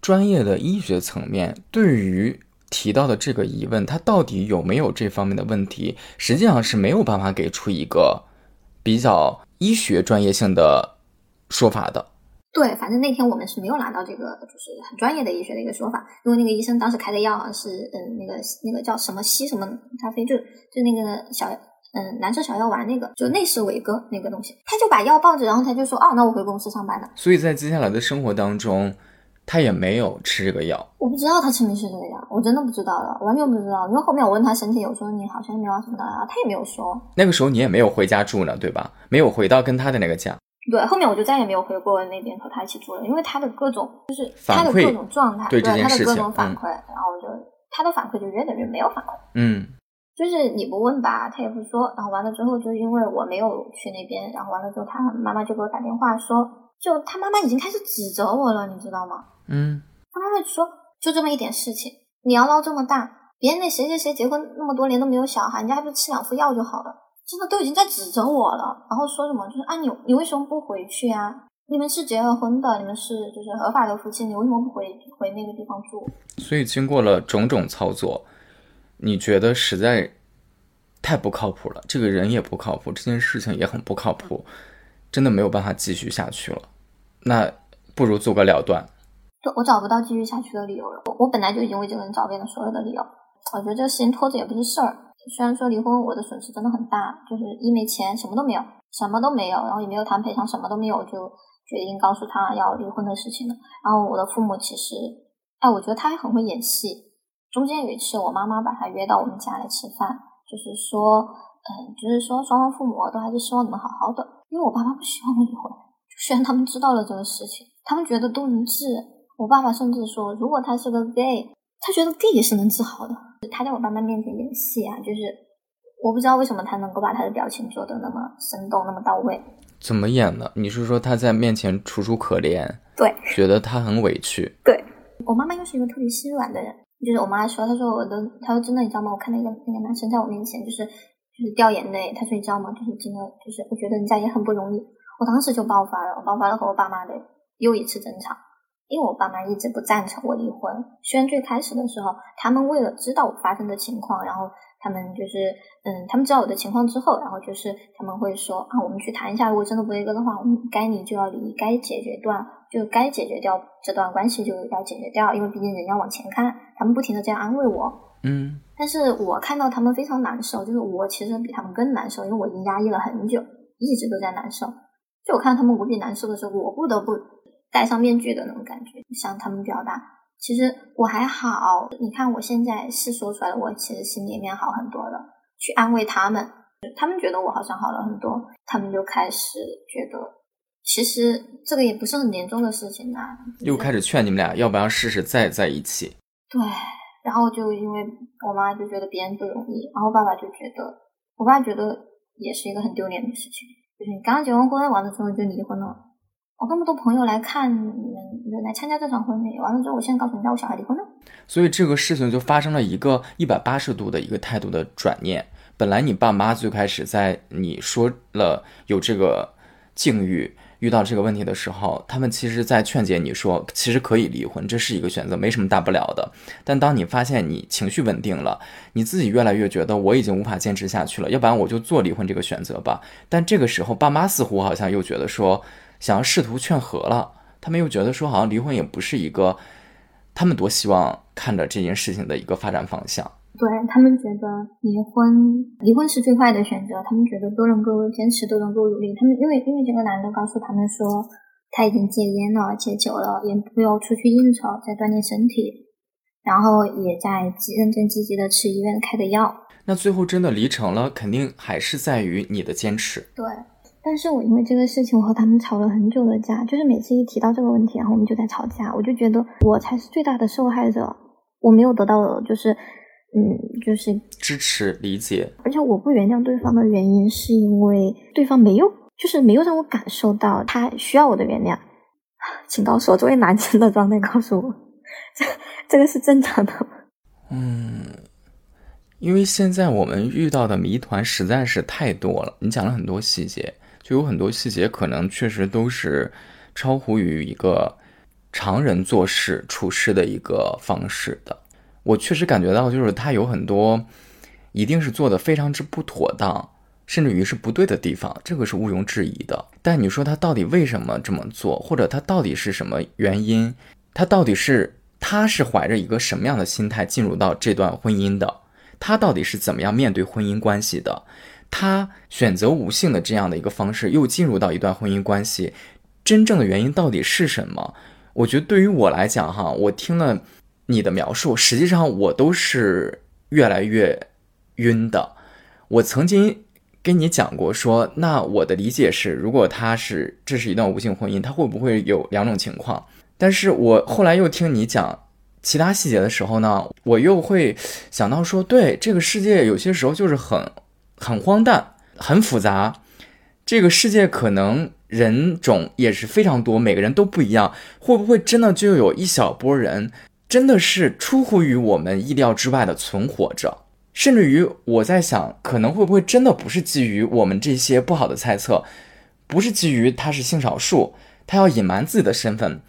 A: 专业的医学层面，对于提到的这个疑问，他到底有没有这方面的问题，实际上是没有办法给出一个。比较医学专业性的说法的，
B: 对，反正那天我们是没有拿到这个，就是很专业的医学的一个说法，因为那个医生当时开的药是，嗯，那个那个叫什么西什么咖啡，就就那个小，嗯，蓝色小药丸那个，就内视伟哥那个东西，他就把药抱着，然后他就说，哦，那我回公司上班了。
A: 所以在接下来的生活当中。他也没有吃这个药，
B: 我不知道他吃没吃这个药，我真的不知道了，完全不知道。因为后面我问他身体，我说你好像没有什么的，他也没有说。
A: 那个时候你也没有回家住呢，对吧？没有回到跟他的那个家。
B: 对，后面我就再也没有回过那边和他一起住了，因为他的各种就是他的各种状态，
A: 对他
B: 的各种反馈，然后我就他的反馈就越来越没有反馈。
A: 嗯，
B: 就是你不问吧，他也不说。然后完了之后，就因为我没有去那边，然后完了之后，他妈妈就给我打电话说，就他妈妈已经开始指责我了，你知道吗？
A: 嗯。
B: 他妈妈说：“就这么一点事情，你要闹这么大，别人那谁谁谁结婚那么多年都没有小孩，人家还不是吃两副药就好了？真的都已经在指责我了，然后说什么就是啊，你你为什么不回去啊？你们是结了婚的，你们是就是合法的夫妻，你为什么不回回那个地方住？”
A: 所以经过了种种操作，你觉得实在太不靠谱了，这个人也不靠谱，这件事情也很不靠谱，真的没有办法继续下去了，那不如做个了断。
B: 我找不到继续下去的理由了。我我本来就已经为这个人找遍了所有的理由。我觉得这个事情拖着也不是事儿。虽然说离婚，我的损失真的很大，就是一没钱，什么都没有，什么都没有，然后也没有谈赔偿，什么都没有，就决定告诉他要离婚的事情了。然后我的父母其实，哎，我觉得他还很会演戏。中间有一次，我妈妈把他约到我们家来吃饭，就是说，嗯，就是说双方父母都还是希望你们好好的，因为我爸妈不希望我离婚，虽然他们知道了这个事情，他们觉得都能治。我爸爸甚至说，如果他是个 gay，他觉得 gay 也是能治好的。他在我爸妈面前演戏啊，就是我不知道为什么他能够把他的表情做的那么生动，那么到位。
A: 怎么演的？你是说他在面前楚楚可怜？
B: 对，
A: 觉得他很委屈。
B: 对我妈妈又是一个特别心软的人。就是我妈说，她说我的，她说真的，你知道吗？我看那个那个男生在我面前，就是就是掉眼泪。她说你知道吗？就是真的，就是我觉得人家也很不容易。我当时就爆发了，我爆发了和我爸妈的又一次争吵，因为我爸妈一直不赞成我离婚。虽然最开始的时候，他们为了知道我发生的情况，然后。他们就是，嗯，他们知道我的情况之后，然后就是他们会说啊，我们去谈一下，如果真的不离的话，我们该离就要离，该解决断就该解决掉这段关系就要解决掉，因为毕竟人要往前看。他们不停的这样安慰我，
A: 嗯，
B: 但是我看到他们非常难受，就是我其实比他们更难受，因为我已经压抑了很久，一直都在难受。就我看到他们无比难受的时候，我不得不戴上面具的那种感觉，向他们表达。其实我还好，你看我现在是说出来了，我其实心里面好很多了。去安慰他们，他们觉得我好像好了很多，他们就开始觉得，其实这个也不是很严重的事情啊。
A: 又开始劝你们俩，要不要试试再在一起？
B: 对，然后就因为我妈就觉得别人不容易，然后爸爸就觉得，我爸觉得也是一个很丢脸的事情，就是你刚刚结完婚，完了之后就离婚了。我那么多朋友来看你们，来参加这场婚礼，完了之后，我现在告诉你，家我小孩离婚了。
A: 所以这个事情就发生了一个一百八十度的一个态度的转念。本来你爸妈最开始在你说了有这个境遇，遇到这个问题的时候，他们其实在劝解你说，其实可以离婚，这是一个选择，没什么大不了的。但当你发现你情绪稳定了，你自己越来越觉得我已经无法坚持下去了，要不然我就做离婚这个选择吧。但这个时候，爸妈似乎好像又觉得说。想要试图劝和了，他们又觉得说好像离婚也不是一个他们多希望看着这件事情的一个发展方向。
B: 对他们觉得离婚离婚是最坏的选择，他们觉得都能够坚持，都能够努力。他们因为因为这个男的告诉他们说他已经戒烟了，戒酒了，也不要出去应酬，在锻炼身体，然后也在认真积极的吃医院开的药。
A: 那最后真的离成了，肯定还是在于你的坚持。
B: 对。但是我因为这个事情，我和他们吵了很久的架，就是每次一提到这个问题，然后我们就在吵架，我就觉得我才是最大的受害者，我没有得到就是，嗯，就是
A: 支持理解，
B: 而且我不原谅对方的原因是因为对方没有，就是没有让我感受到他需要我的原谅，请告诉我，作为男生的状态，告诉我，这这个是正常的吗？
A: 嗯。因为现在我们遇到的谜团实在是太多了，你讲了很多细节，就有很多细节可能确实都是超乎于一个常人做事处事的一个方式的。我确实感觉到，就是他有很多一定是做的非常之不妥当，甚至于是不对的地方，这个是毋庸置疑的。但你说他到底为什么这么做，或者他到底是什么原因，他到底是他是怀着一个什么样的心态进入到这段婚姻的？他到底是怎么样面对婚姻关系的？他选择无性的这样的一个方式，又进入到一段婚姻关系，真正的原因到底是什么？我觉得对于我来讲，哈，我听了你的描述，实际上我都是越来越晕的。我曾经跟你讲过，说那我的理解是，如果他是这是一段无性婚姻，他会不会有两种情况？但是我后来又听你讲。其他细节的时候呢，我又会想到说，对这个世界有些时候就是很很荒诞、很复杂。这个世界可能人种也是非常多，每个人都不一样。会不会真的就有一小波人，真的是出乎于我们意料之外的存活着？甚至于我在想，可能会不会真的不是基于我们这些不好的猜测，不是基于他是性少数，他要隐瞒自己的身份。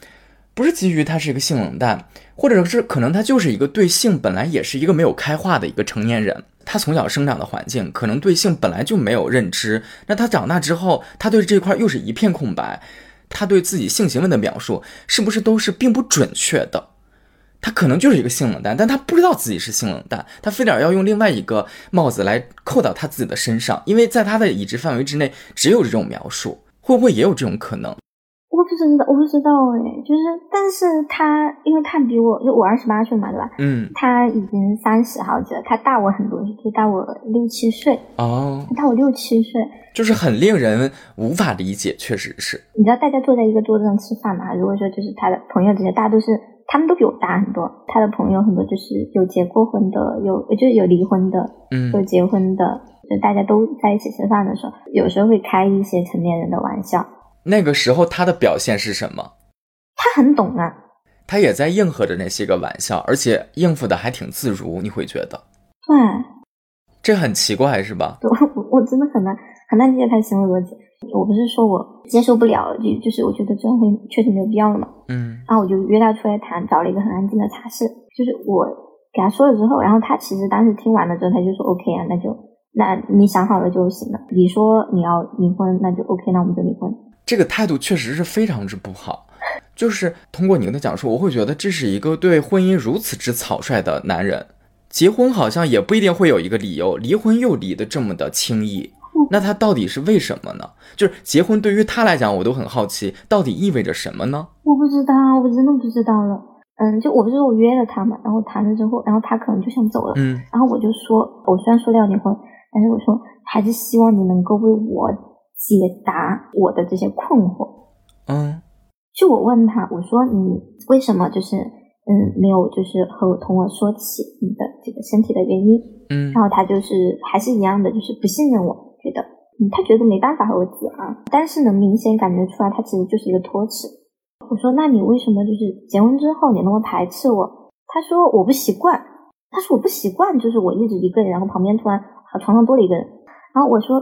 A: 不是基于他是一个性冷淡，或者是可能他就是一个对性本来也是一个没有开化的一个成年人，他从小生长的环境可能对性本来就没有认知，那他长大之后，他对这块又是一片空白，他对自己性行为的描述是不是都是并不准确的？他可能就是一个性冷淡，但他不知道自己是性冷淡，他非得要用另外一个帽子来扣到他自己的身上，因为在他的已知范围之内只有这种描述，会不会也有这种可能？
B: 我不知道，我不知道哎，就是，但是他，因为他比我，就我二十八岁嘛，对吧？
A: 嗯，
B: 他已经三十好几了，他大我很多，就大我六七岁。
A: 哦，
B: 他大我六七岁，
A: 就是很令人无法理解，确实是。
B: 你知道大家坐在一个桌子上吃饭嘛？如果说就是他的朋友这些，大家都是，他们都比我大很多。他的朋友很多就是有结过婚的，有就是有离婚的，
A: 嗯
B: 有结婚的，就大家都在一起吃饭的时候，有时候会开一些成年人的玩笑。
A: 那个时候他的表现是什么？
B: 他很懂啊，
A: 他也在应和着那些个玩笑，而且应付的还挺自如，你会觉得
B: 对，
A: 这很奇怪是吧？
B: 我我我真的很难很难理解他的行为逻辑。我不是说我接受不了，就就是我觉得这样会确实没有必要了嘛。
A: 嗯
B: 然后我就约他出来谈，找了一个很安静的茶室。就是我给他说了之后，然后他其实当时听完了之后，他就说 OK 啊，那就那你想好了就行了。你说你要离婚，那就 OK，那我们就离婚。
A: 这个态度确实是非常之不好。就是通过您的讲述，我会觉得这是一个对婚姻如此之草率的男人。结婚好像也不一定会有一个理由，离婚又离得这么的轻易，那他到底是为什么呢？就是结婚对于他来讲，我都很好奇，到底意味着什么呢？
B: 我不知道，我真的不知道了。嗯，就我不是我约了他嘛，然后谈了之后，然后他可能就想走了，
A: 嗯
B: 然后我就说，我虽然说要离婚，但是我说还是希望你能够为我解答我的这些困惑。
A: 嗯
B: 就我问他，我说你为什么就是嗯没有就是和我同我说起你的这个身体的原因？
A: 嗯
B: 然后他就是还是一样的，就是不信任我，觉得嗯他觉得没办法和我讲，但是能明显感觉出来他其实就是一个托词。我说那你为什么就是结婚之后你那么排斥我？他说我不习惯，他说我不习惯，就是我一直一个人，然后旁边突然床上多了一个人。然后我说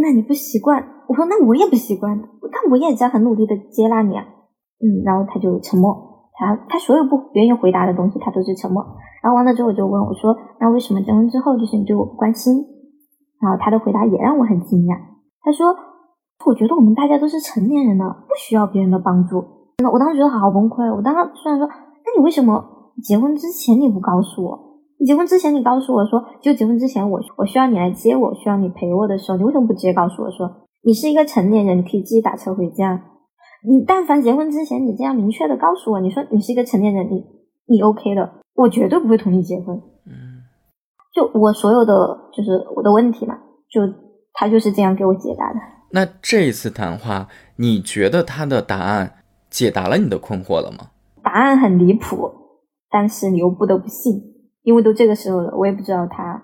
B: 那你不习惯？我说那我也不习惯，但我也在很努力的接纳你啊。嗯，然后他就沉默，他他所有不愿意回答的东西，他都是沉默。然后完了之后，我就问我说：“那为什么结婚之后就是你对我不关心？”然后他的回答也让我很惊讶。他说：“我觉得我们大家都是成年人了，不需要别人的帮助。”真的，我当时觉得好崩溃。我当时虽然说：“那你为什么结婚之前你不告诉我？你结婚之前你告诉我说，就结婚之前我我需要你来接我，需要你陪我的时候，你为什么不直接告诉我说你是一个成年人，你可以自己打车回家？”你但凡结婚之前，你这样明确的告诉我，你说你是一个成年人，你你 OK 的，我绝对不会同意结婚。
A: 嗯
B: 就我所有的就是我的问题嘛，就他就是这样给我解答的。
A: 那这一次谈话，你觉得他的答案解答了你的困惑了吗？
B: 答案很离谱，但是你又不得不信，因为都这个时候了，我也不知道他，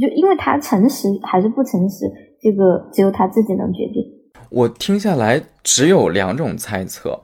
B: 就因为他诚实还是不诚实，这个只有他自己能决定。
A: 我听下来只有两种猜测，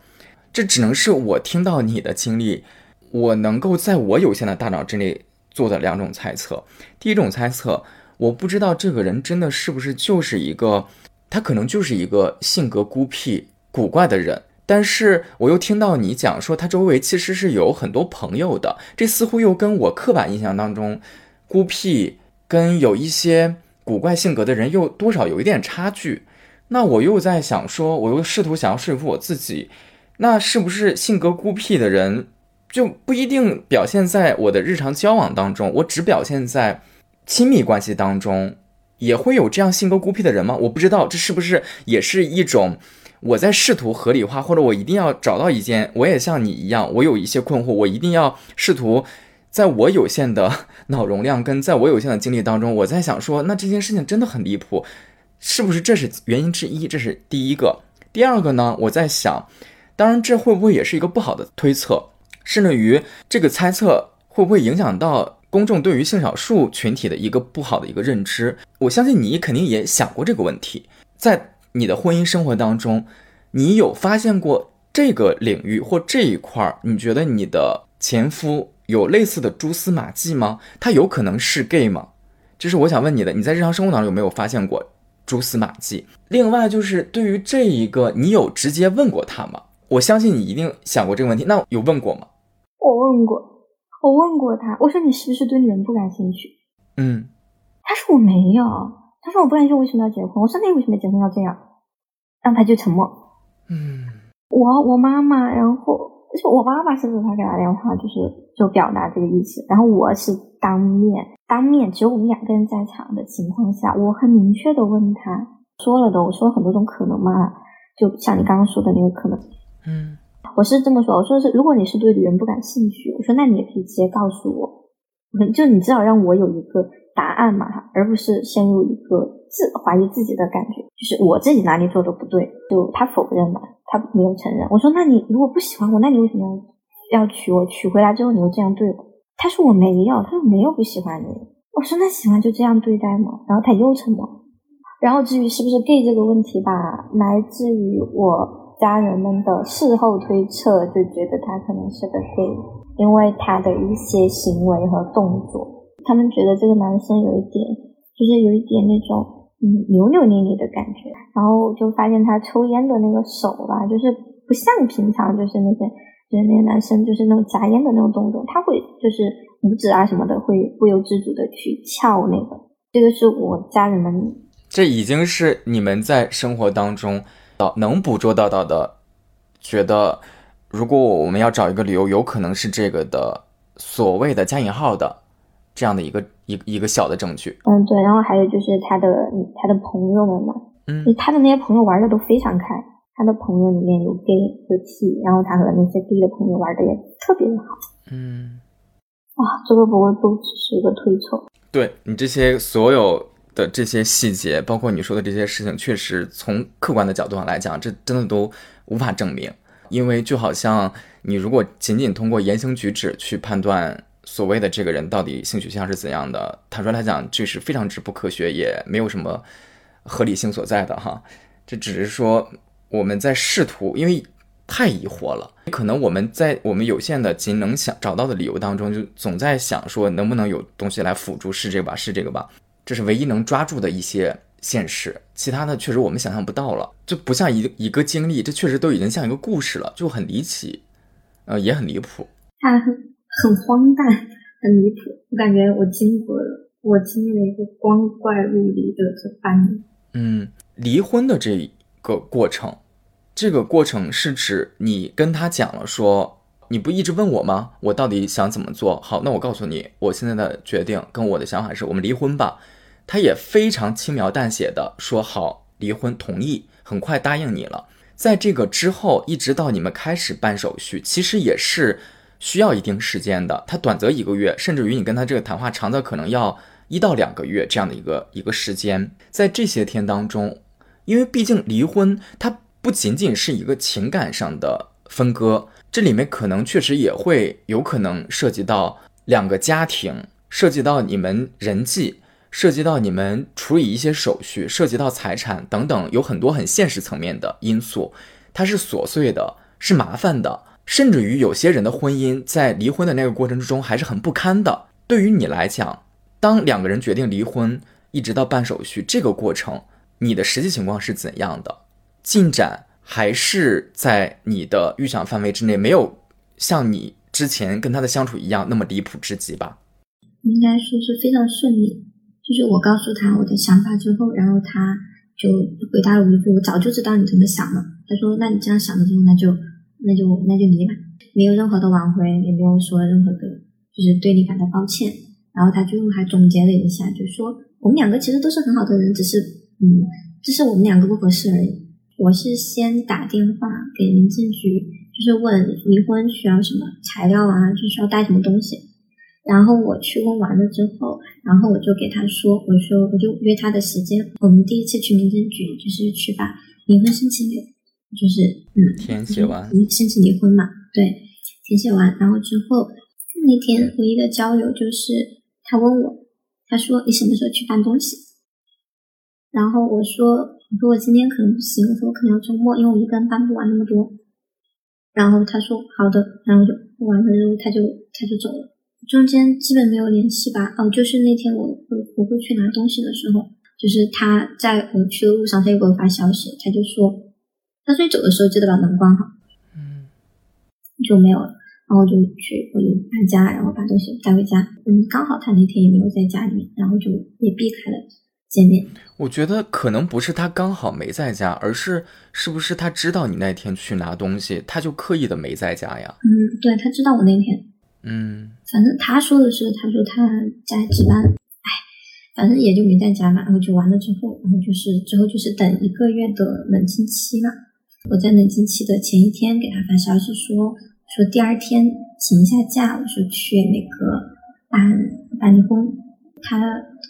A: 这只能是我听到你的经历，我能够在我有限的大脑之内做的两种猜测。第一种猜测，我不知道这个人真的是不是就是一个，他可能就是一个性格孤僻、古怪的人。但是我又听到你讲说他周围其实是有很多朋友的，这似乎又跟我刻板印象当中孤僻跟有一些古怪性格的人又多少有一点差距。那我又在想说，我又试图想要说服我自己，那是不是性格孤僻的人就不一定表现在我的日常交往当中，我只表现在亲密关系当中，也会有这样性格孤僻的人吗？我不知道这是不是也是一种我在试图合理化，或者我一定要找到一件，我也像你一样，我有一些困惑，我一定要试图。在我有限的脑容量跟在我有限的经历当中，我在想说，那这件事情真的很离谱，是不是这是原因之一？这是第一个。第二个呢，我在想，当然这会不会也是一个不好的推测，甚至于这个猜测会不会影响到公众对于性少数群体的一个不好的一个认知？我相信你肯定也想过这个问题，在你的婚姻生活当中，你有发现过这个领域或这一块儿，你觉得你的前夫有类似的蛛丝马迹吗？他有可能是 gay 吗？这是我想问你的，你在日常生活当中有没有发现过蛛丝马迹？另外就是对于这一个，你有直接问过他吗？我相信你一定想过这个问题，那有问过吗？
B: 我问过，我问过他，我说你是不是对女人不感兴趣？
A: 嗯
B: 他说我没有，他说我不感兴趣，为什么要结婚？我说那你为什么结婚要这样？然后他就沉默。
A: 嗯
B: 我我妈妈，然后就我爸爸甚至他给他电话，就是就表达这个意思。然后我是当面当面，只有我们两个人在场的情况下，我很明确的问他，说了的，我说了很多种可能嘛。就像你刚刚说的那个可能，
A: 嗯，
B: 我是这么说，我说是，如果你是对女人不感兴趣，我说那你也可以直接告诉我，就你至少让我有一个答案嘛，而不是陷入一个自怀疑自己的感觉，就是我自己哪里做的不对，就他否认嘛，他没有承认。我说那你如果不喜欢我，那你为什么要要娶我？娶回来之后你又这样对我？他说我没有，他说没有不喜欢你。我说那喜欢就这样对待吗？然后他又沉默。然后至于是不是 gay 这个问题吧，来自于我家人们的事后推测，就觉得他可能是个 gay，因为他的一些行为和动作，他们觉得这个男生有一点，就是有一点那种嗯扭扭捏捏的感觉。然后就发现他抽烟的那个手吧，就是不像平常就是那些。就是那个男生，就是那种夹烟的那种动作，他会就是拇指啊什么的，会不由自主的去翘那个。这个是我家人们，
A: 这已经是你们在生活当中到能捕捉到到的，觉得如果我们要找一个理由，有可能是这个的所谓的加引号的这样的一个一一个小的证据。
B: 嗯，对。然后还有就是他的他的朋友们嘛，嗯，他的那些朋友玩的都非常开。他的朋友里面有 gay 有 T，然后他和那些 gay 的朋友玩的也特别的好。
A: 嗯，
B: 哇，这个不过都只是一个推测。
A: 对你这些所有的这些细节，包括你说的这些事情，确实从客观的角度上来讲，这真的都无法证明。因为就好像你如果仅仅通过言行举止去判断所谓的这个人到底性取向是怎样的，坦率来讲，这是非常之不科学，也没有什么合理性所在的哈。这只是说。我们在试图，因为太疑惑了，可能我们在我们有限的仅能想找到的理由当中，就总在想说能不能有东西来辅助，是这个吧，是这个吧，这是唯一能抓住的一些现实，其他的确实我们想象不到了，就不像一一个经历，这确实都已经像一个故事了，就很离奇，呃，也很离谱，(laughs)
B: 很荒诞，很离谱，我感觉我经过了，我经历了一个光怪陆离的这半年，
A: 嗯，离婚的这个过程。这个过程是指你跟他讲了，说你不一直问我吗？我到底想怎么做？好，那我告诉你，我现在的决定跟我的想法是，我们离婚吧。他也非常轻描淡写的说好离婚，同意，很快答应你了。在这个之后，一直到你们开始办手续，其实也是需要一定时间的。他短则一个月，甚至于你跟他这个谈话长则可能要一到两个月这样的一个一个时间。在这些天当中，因为毕竟离婚，它。不仅仅是一个情感上的分割，这里面可能确实也会有可能涉及到两个家庭，涉及到你们人际，涉及到你们处理一些手续，涉及到财产等等，有很多很现实层面的因素，它是琐碎的，是麻烦的，甚至于有些人的婚姻在离婚的那个过程之中还是很不堪的。对于你来讲，当两个人决定离婚，一直到办手续这个过程，你的实际情况是怎样的？进展还是在你的预想范围之内，没有像你之前跟他的相处一样那么离谱至极吧？
B: 应该说是非常顺利。就是我告诉他我的想法之后，然后他就回答了我一句：“我早就知道你怎么想了。”他说：“那你这样想的之后，那就那就那就离吧，没有任何的挽回，也没有说任何的，就是对你感到抱歉。”然后他最后还总结了一下，就说：“我们两个其实都是很好的人，只是嗯，只是我们两个不合适而已。”我是先打电话给民政局，就是问离婚需要什么材料啊，就需要带什么东西。然后我去问完了之后，然后我就给他说，我说我就约他的时间，我们第一次去民政局就是去把离婚申请给，就是嗯
A: 填写完，
B: 申请离婚嘛，对，填写完，然后之后那天唯一的交流就是他问我，他说你什么时候去搬东西？然后我说。我说我今天可能不行，我说我可能要周末，因为我一个人搬不完那么多。然后他说好的，然后就完了之后他就他就走了，中间基本没有联系吧。哦，就是那天我我我会去拿东西的时候，就是他在我去的路上，他又给我发消息，他就说他说你走的时候记得把门关好。
A: 嗯，
B: 就没有了，然后就去我就搬家，然后把东西带回家。嗯，刚好他那天也没有在家里面，然后就也避开了。见面，
A: 我觉得可能不是他刚好没在家，而是是不是他知道你那天去拿东西，他就刻意的没在家呀？
B: 嗯，对他知道我那天，
A: 嗯，
B: 反正他说的是，他说他在值班，哎，反正也就没在家嘛。然后就完了之后，然后就是之后就是等一个月的冷静期嘛。我在冷静期的前一天给他发消息说说第二天请一下假，我说去那个办办离婚，他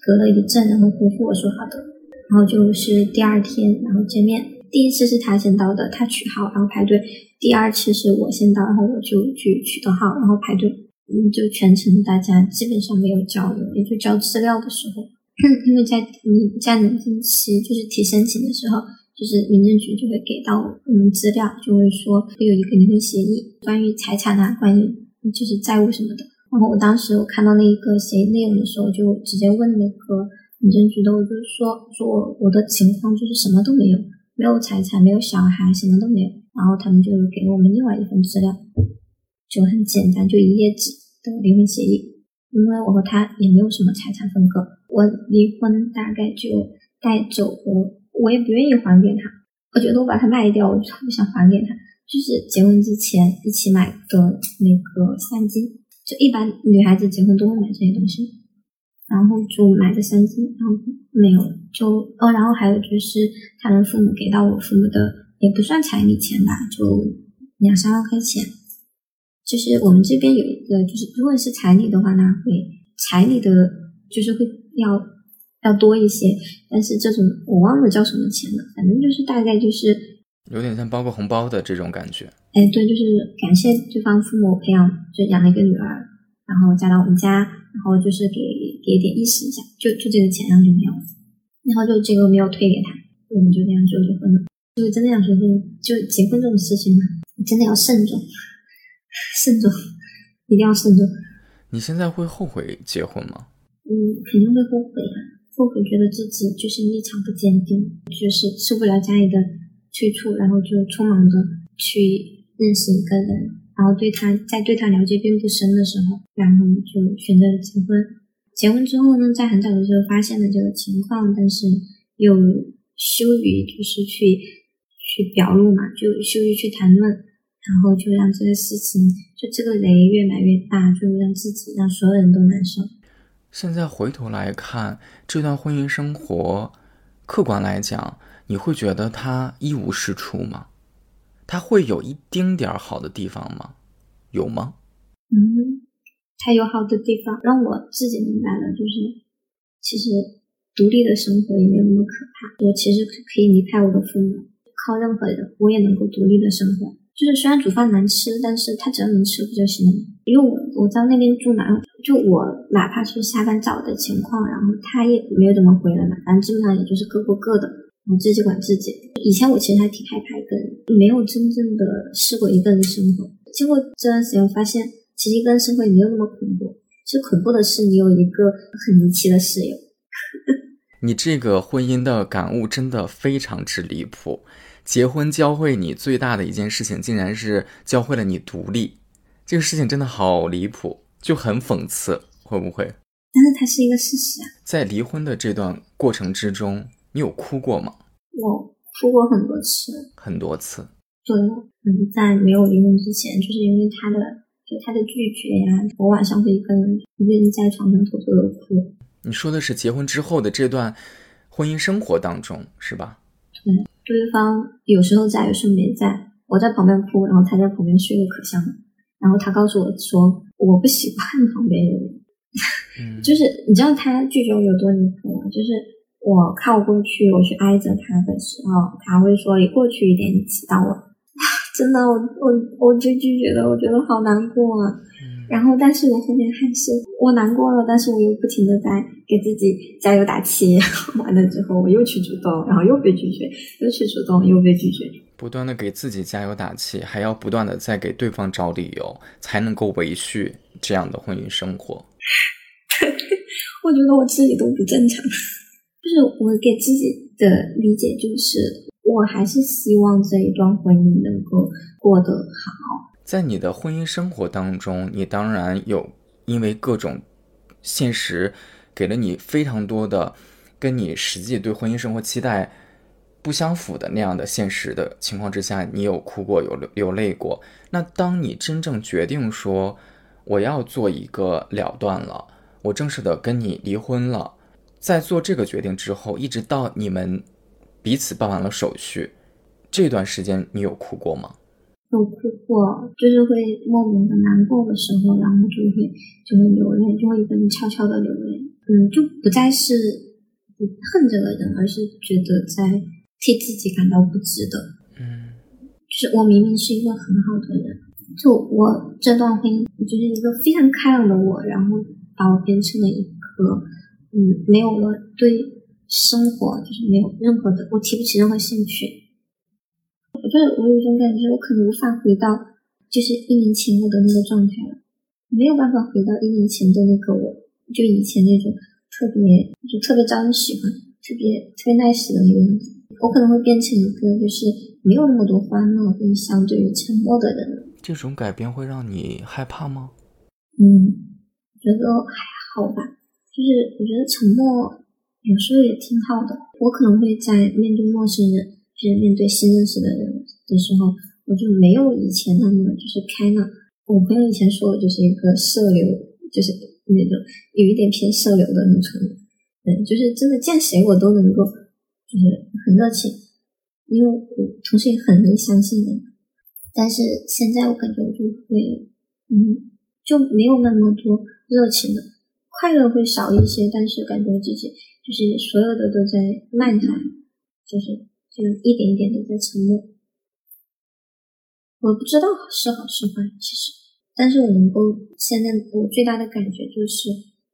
B: 隔了一个证，然后回复我说好的，然后就是第二天然后见面，第一次是他先到的，他取号然后排队，第二次是我先到，然后我就去取的号，然后排队，嗯，就全程大家基本上没有交流，也就交资料的时候，(clears throat) 因为在你在冷静期就是提申请的时候。就是民政局就会给到我们资料，就会说会有一个离婚协议，关于财产啊，关于就是债务什么的。然后我当时我看到那一个协议内容的时候，就直接问那个民政局的，我就说说我我的情况就是什么都没有，没有财产，没有小孩，什么都没有。然后他们就给了我们另外一份资料，就很简单，就一页纸的离婚协议。因为我和他也没有什么财产分割，我离婚大概就带走了。我也不愿意还给他，我觉得我把它卖掉，我就不想还给他。就是结婚之前一起买的那个三金，就一般女孩子结婚都会买这些东西，然后就买的三金，然后没有就哦，然后还有就是他们父母给到我父母的也不算彩礼钱吧，就两三万块钱。就是我们这边有一个，就是如果是彩礼的话呢，会彩礼的，就是会要。要多一些，但是这种我忘了叫什么钱了，反正就是大概就是
A: 有点像包个红包的这种感觉。
B: 哎，对，就是感谢对方父母培养，就养了一个女儿，然后嫁到我们家，然后就是给给点意思一下，就就这个钱，然后就没有了，然后就这个没有退给他，我们就这样就离婚了。就是真的想说，就就结婚这种事情嘛，真的要慎重，慎重，一定要慎重。
A: 你现在会后悔结婚吗？
B: 嗯，肯定会后悔啊。后悔觉得自己就是立场不坚定，就是受不了家里的催促，然后就匆忙的去认识一个人，然后对他在对他了解并不深的时候，然后就选择了结婚。结婚之后呢，在很早的时候发现了这个情况，但是又羞于就是去去表露嘛，就羞于去谈论，然后就让这个事情就这个雷越埋越大，就让自己让所有人都难受。
A: 现在回头来看这段婚姻生活，客观来讲，你会觉得他一无是处吗？他会有一丁点儿好的地方吗？有吗？
B: 嗯，他有好的地方，让我自己明白了，就是其实独立的生活也没有那么可怕。我其实可以离开我的父母，靠任何人，我也能够独立的生活。就是虽然煮饭难吃，但是他只要能吃不就行了？因为我我在那边住嘛，就我哪怕是下班早的情况，然后他也没有怎么回来嘛，反正基本上也就是各过各的，我自己管自己。以前我其实还挺害怕一个人，没有真正的试过一个人生活。经过这段时间，我发现其实一个人生活也没有那么恐怖，最恐怖的是你有一个很离奇的室友。(laughs)
A: 你这个婚姻的感悟真的非常之离谱。结婚教会你最大的一件事情，竟然是教会了你独立。这个事情真的好离谱，就很讽刺，会不会？
B: 但是它是一个事实啊。
A: 在离婚的这段过程之中，你有哭过吗？
B: 我哭过很多次，
A: 很多次。
B: 对，嗯，在没有离婚之前，就是因为他的，就他的拒绝呀，我晚上会一个人一个人在床上偷偷的哭。
A: 你说的是结婚之后的这段婚姻生活当中，是吧？
B: 对。对方有时候在，有时候没在。我在旁边哭，然后他在旁边睡得可香了。然后他告诉我说：“我不喜欢旁边有人。” (laughs) 就是你知道他拒绝我有多离谱吗？就是我靠过去，我去挨着他的时候，他会说：“你过去一点，你挤到我。(laughs) ”真的，我我我就拒绝了，我觉得好难过啊。然后，但是我后面还是我难过了，但是我又不停的在给自己加油打气。(laughs) 完了之后，我又去主动，然后又被拒绝，又去主动，又被拒绝。
A: 不断的给自己加油打气，还要不断的在给对方找理由，才能够维续这样的婚姻生活。(laughs)
B: 我觉得我自己都不正常。就是我给自己的理解就是，我还是希望这一段婚姻能够过得好。
A: 在你的婚姻生活当中，你当然有因为各种现实给了你非常多的跟你实际对婚姻生活期待不相符的那样的现实的情况之下，你有哭过，有流流泪过。那当你真正决定说我要做一个了断了，我正式的跟你离婚了，在做这个决定之后，一直到你们彼此办完了手续。这段时间你有哭过吗？
B: 有哭过，就是会莫名的难过的时候，然后就会就会流泪，就会一个人悄悄的流泪。嗯，就不再是恨这个人，而是觉得在替自己感到不值得。
A: 嗯，
B: 就是我明明是一个很好的人，就我这段婚姻就是一个非常开朗的我，然后把我变成了一个嗯没有了对生活就是没有任何的我提不起任何兴趣。我觉得我有一种感觉，我可能无法回到就是一年前我的那个状态了，没有办法回到一年前的那个我，就以前那种特别就特别招人喜欢、特别特别 nice 的那个样子。我可能会变成一个就是没有那么多欢乐，跟相对于沉默的人。
A: 这种改变会让你害怕吗？
B: 嗯，觉得还好吧。就是我觉得沉默有时候也挺好的。我可能会在面对陌生人。就是面对新认识的人的时候，我就没有以前那么就是开朗。我朋友以前说我就是一个社牛，就是那种有一点偏社牛的那种人。嗯，就是真的见谁我都能够就是很热情，因为我同时也很能相信人。但是现在我感觉我就会，嗯，就没有那么多热情了，快乐会少一些，但是感觉自己就是所有的都在漫谈，就是。就一点一点的在沉默，我不知道是好是坏，其实，但是我能够现在我最大的感觉就是，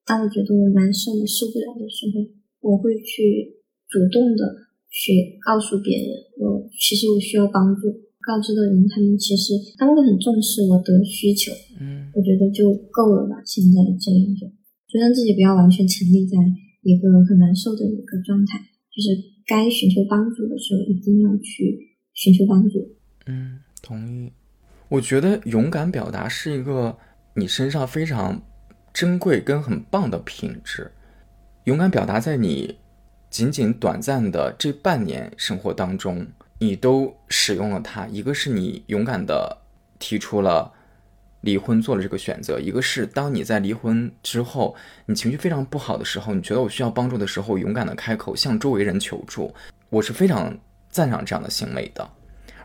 B: 当我觉得我难受、我受不了的时候，我会去主动的去告诉别人，我其实我需要帮助，告知的人他们其实他们会很重视我的需求，
A: 嗯，
B: 我觉得就够了吧。现在这样种，就让自己不要完全沉溺在一个很难受的一个状态，就是。该寻求帮助的时候，一定要去寻求帮助。
A: 嗯，同意。我觉得勇敢表达是一个你身上非常珍贵跟很棒的品质。勇敢表达在你仅仅短暂的这半年生活当中，你都使用了它。一个是你勇敢的提出了。离婚做了这个选择，一个是当你在离婚之后，你情绪非常不好的时候，你觉得我需要帮助的时候，勇敢的开口向周围人求助，我是非常赞赏这样的行为的。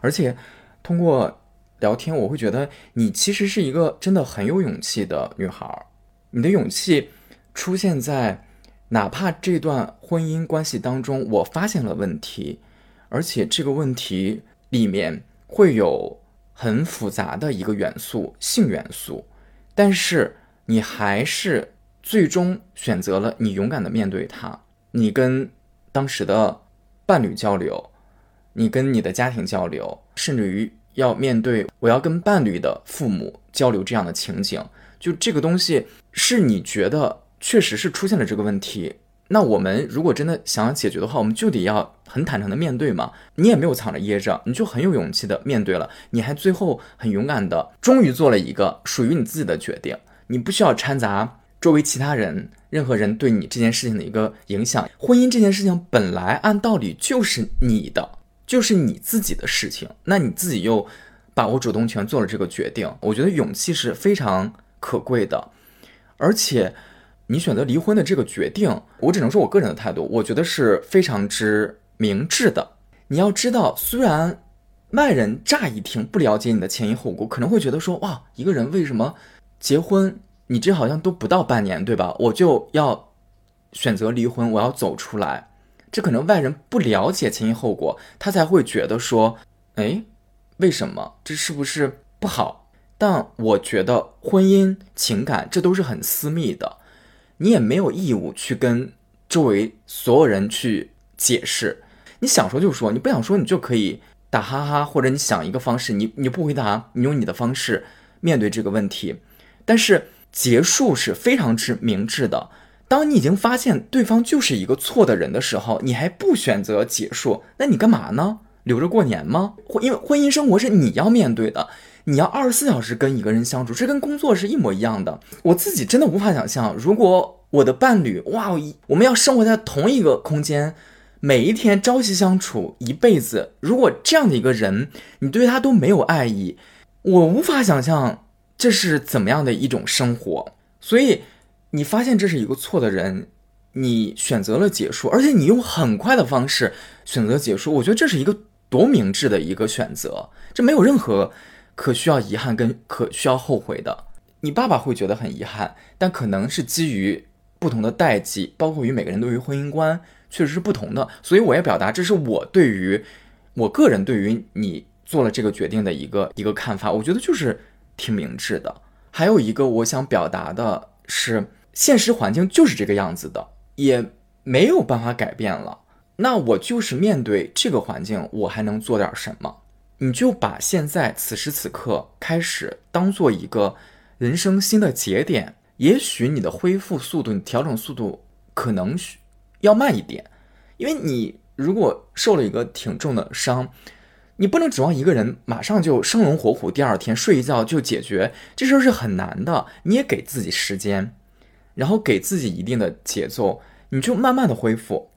A: 而且通过聊天，我会觉得你其实是一个真的很有勇气的女孩。你的勇气出现在哪怕这段婚姻关系当中，我发现了问题，而且这个问题里面会有。很复杂的一个元素，性元素，但是你还是最终选择了你勇敢的面对它。你跟当时的伴侣交流，你跟你的家庭交流，甚至于要面对我要跟伴侣的父母交流这样的情景，就这个东西是你觉得确实是出现了这个问题。那我们如果真的想要解决的话，我们就得要很坦诚的面对嘛。你也没有藏着掖着，你就很有勇气的面对了。你还最后很勇敢的，终于做了一个属于你自己的决定。你不需要掺杂周围其他人、任何人对你这件事情的一个影响。婚姻这件事情本来按道理就是你的，就是你自己的事情。那你自己又把握主动权做了这个决定，我觉得勇气是非常可贵的，而且。你选择离婚的这个决定，我只能说我个人的态度，我觉得是非常之明智的。你要知道，虽然外人乍一听不了解你的前因后果，可能会觉得说，哇，一个人为什么结婚，你这好像都不到半年，对吧？我就要选择离婚，我要走出来，这可能外人不了解前因后果，他才会觉得说，哎，为什么？这是不是不好？但我觉得婚姻情感这都是很私密的。你也没有义务去跟周围所有人去解释，你想说就说，你不想说你就可以打哈哈，或者你想一个方式，你你不回答，你用你的方式面对这个问题。但是结束是非常之明智的。当你已经发现对方就是一个错的人的时候，你还不选择结束，那你干嘛呢？留着过年吗？婚因为婚姻生活是你要面对的。你要二十四小时跟一个人相处，这跟工作是一模一样的。我自己真的无法想象，如果我的伴侣，哇，我们要生活在同一个空间，每一天朝夕相处一辈子，如果这样的一个人，你对他都没有爱意，我无法想象这是怎么样的一种生活。所以，你发现这是一个错的人，你选择了结束，而且你用很快的方式选择结束，我觉得这是一个。多明智的一个选择，这没有任何可需要遗憾跟可需要后悔的。你爸爸会觉得很遗憾，但可能是基于不同的代际，包括于每个人对于婚姻观确实是不同的，所以我要表达，这是我对于我个人对于你做了这个决定的一个一个看法，我觉得就是挺明智的。还有一个我想表达的是，现实环境就是这个样子的，也没有办法改变了。那我就是面对这个环境，我还能做点什么？你就把现在此时此刻开始当做一个人生新的节点。也许你的恢复速度、你调整速度可能要慢一点，因为你如果受了一个挺重的伤，你不能指望一个人马上就生龙活虎，第二天睡一觉就解决，这事儿是很难的。你也给自己时间，然后给自己一定的节奏，你就慢慢的恢复。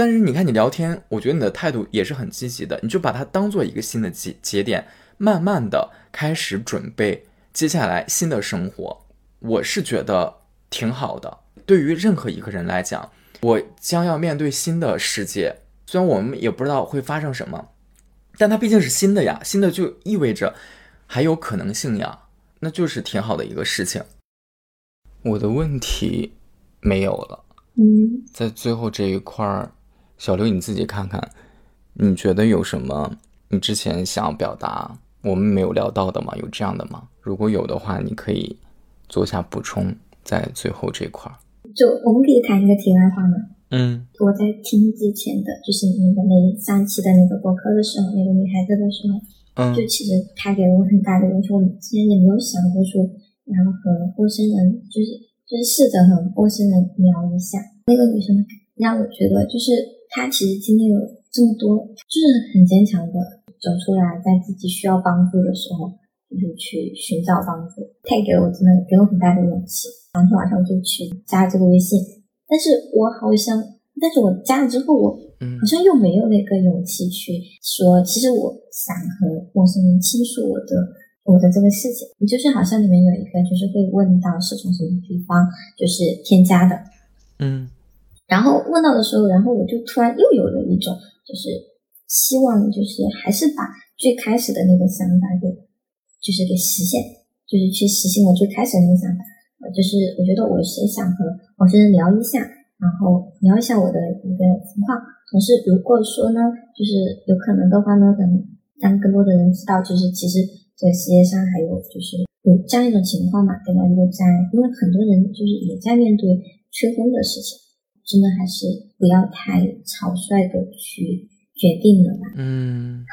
A: 但是你看，你聊天，我觉得你的态度也是很积极的，你就把它当做一个新的节节点，慢慢的开始准备接下来新的生活。我是觉得挺好的。对于任何一个人来讲，我将要面对新的世界，虽然我们也不知道会发生什么，但它毕竟是新的呀，新的就意味着还有可能性呀，那就是挺好的一个事情。我的问题没有了。
B: 嗯，
A: 在最后这一块儿。小刘，你自己看看，你觉得有什么你之前想要表达我们没有聊到的吗？有这样的吗？如果有的话，你可以做下补充，在最后这块儿。
B: 就我们可以谈一个题外话吗？
A: 嗯，
B: 我在听之前的就是你的那三期的那个博客的时候，那个女孩子的时候，
A: 嗯，
B: 就其实她给我很大的问题，我们之前也没有想过说，然后和陌生人就是就是试着和陌生人聊一下。那个女生让我觉得就是。他其实经历了这么多，就是很坚强的走出来，在自己需要帮助的时候，就是去寻找帮助。他也给我真的给我很大的勇气，当天晚上就去加这个微信。但是我好像，但是我加了之后，我好像又没有那个勇气去说，其实我想和陌生人倾诉我的我的这个事情。就是好像里面有一个，就是会问到是从什么地方就是添加的，
A: 嗯。
B: 然后问到的时候，然后我就突然又有了一种，就是希望，就是还是把最开始的那个想法给，就是给实现，就是去实现我最开始的那个想法。就是我觉得我是想和陌生人聊一下，然后聊一下我的一个情况。同时，如果说呢，就是有可能的话呢，能让更多的人知道，就是其实这个世界上还有就是有这样一种情况嘛，对吧？如果在，因为很多人就是也在面对催婚的事情。真的还是不要太草率的去决定了吧。
A: 嗯，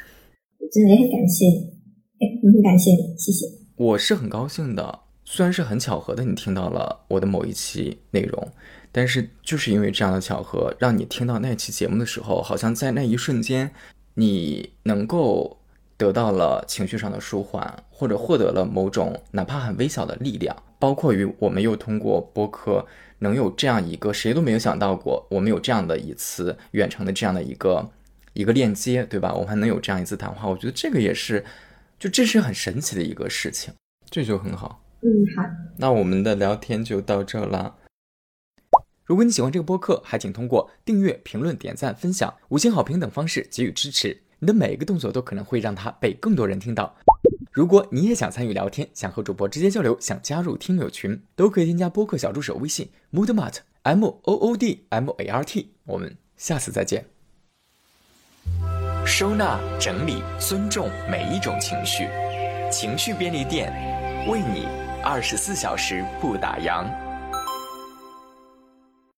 A: (laughs) 我
B: 真的也很感谢你，很感谢你，谢谢。
A: 我是很高兴的，虽然是很巧合的，你听到了我的某一期内容，但是就是因为这样的巧合，让你听到那期节目的时候，好像在那一瞬间，你能够得到了情绪上的舒缓，或者获得了某种哪怕很微小的力量，包括于我们又通过播客。能有这样一个谁都没有想到过，我们有这样的一次远程的这样的一个一个链接，对吧？我们还能有这样一次谈话，我觉得这个也是，就这是很神奇的一个事情，这就很好。
B: 嗯，好。
A: 那我们的聊天就到这了。如果你喜欢这个播客，还请通过订阅、评论、点赞、分享、五星好评等方式给予支持。你的每一个动作都可能会让它被更多人听到。如果你也想参与聊天，想和主播直接交流，想加入听友群，都可以添加播客小助手微信 moodmart m o o d m a r t。我们下次再见。收纳、整理、尊重每一种情绪，情绪便利店为你二十四小时不打烊。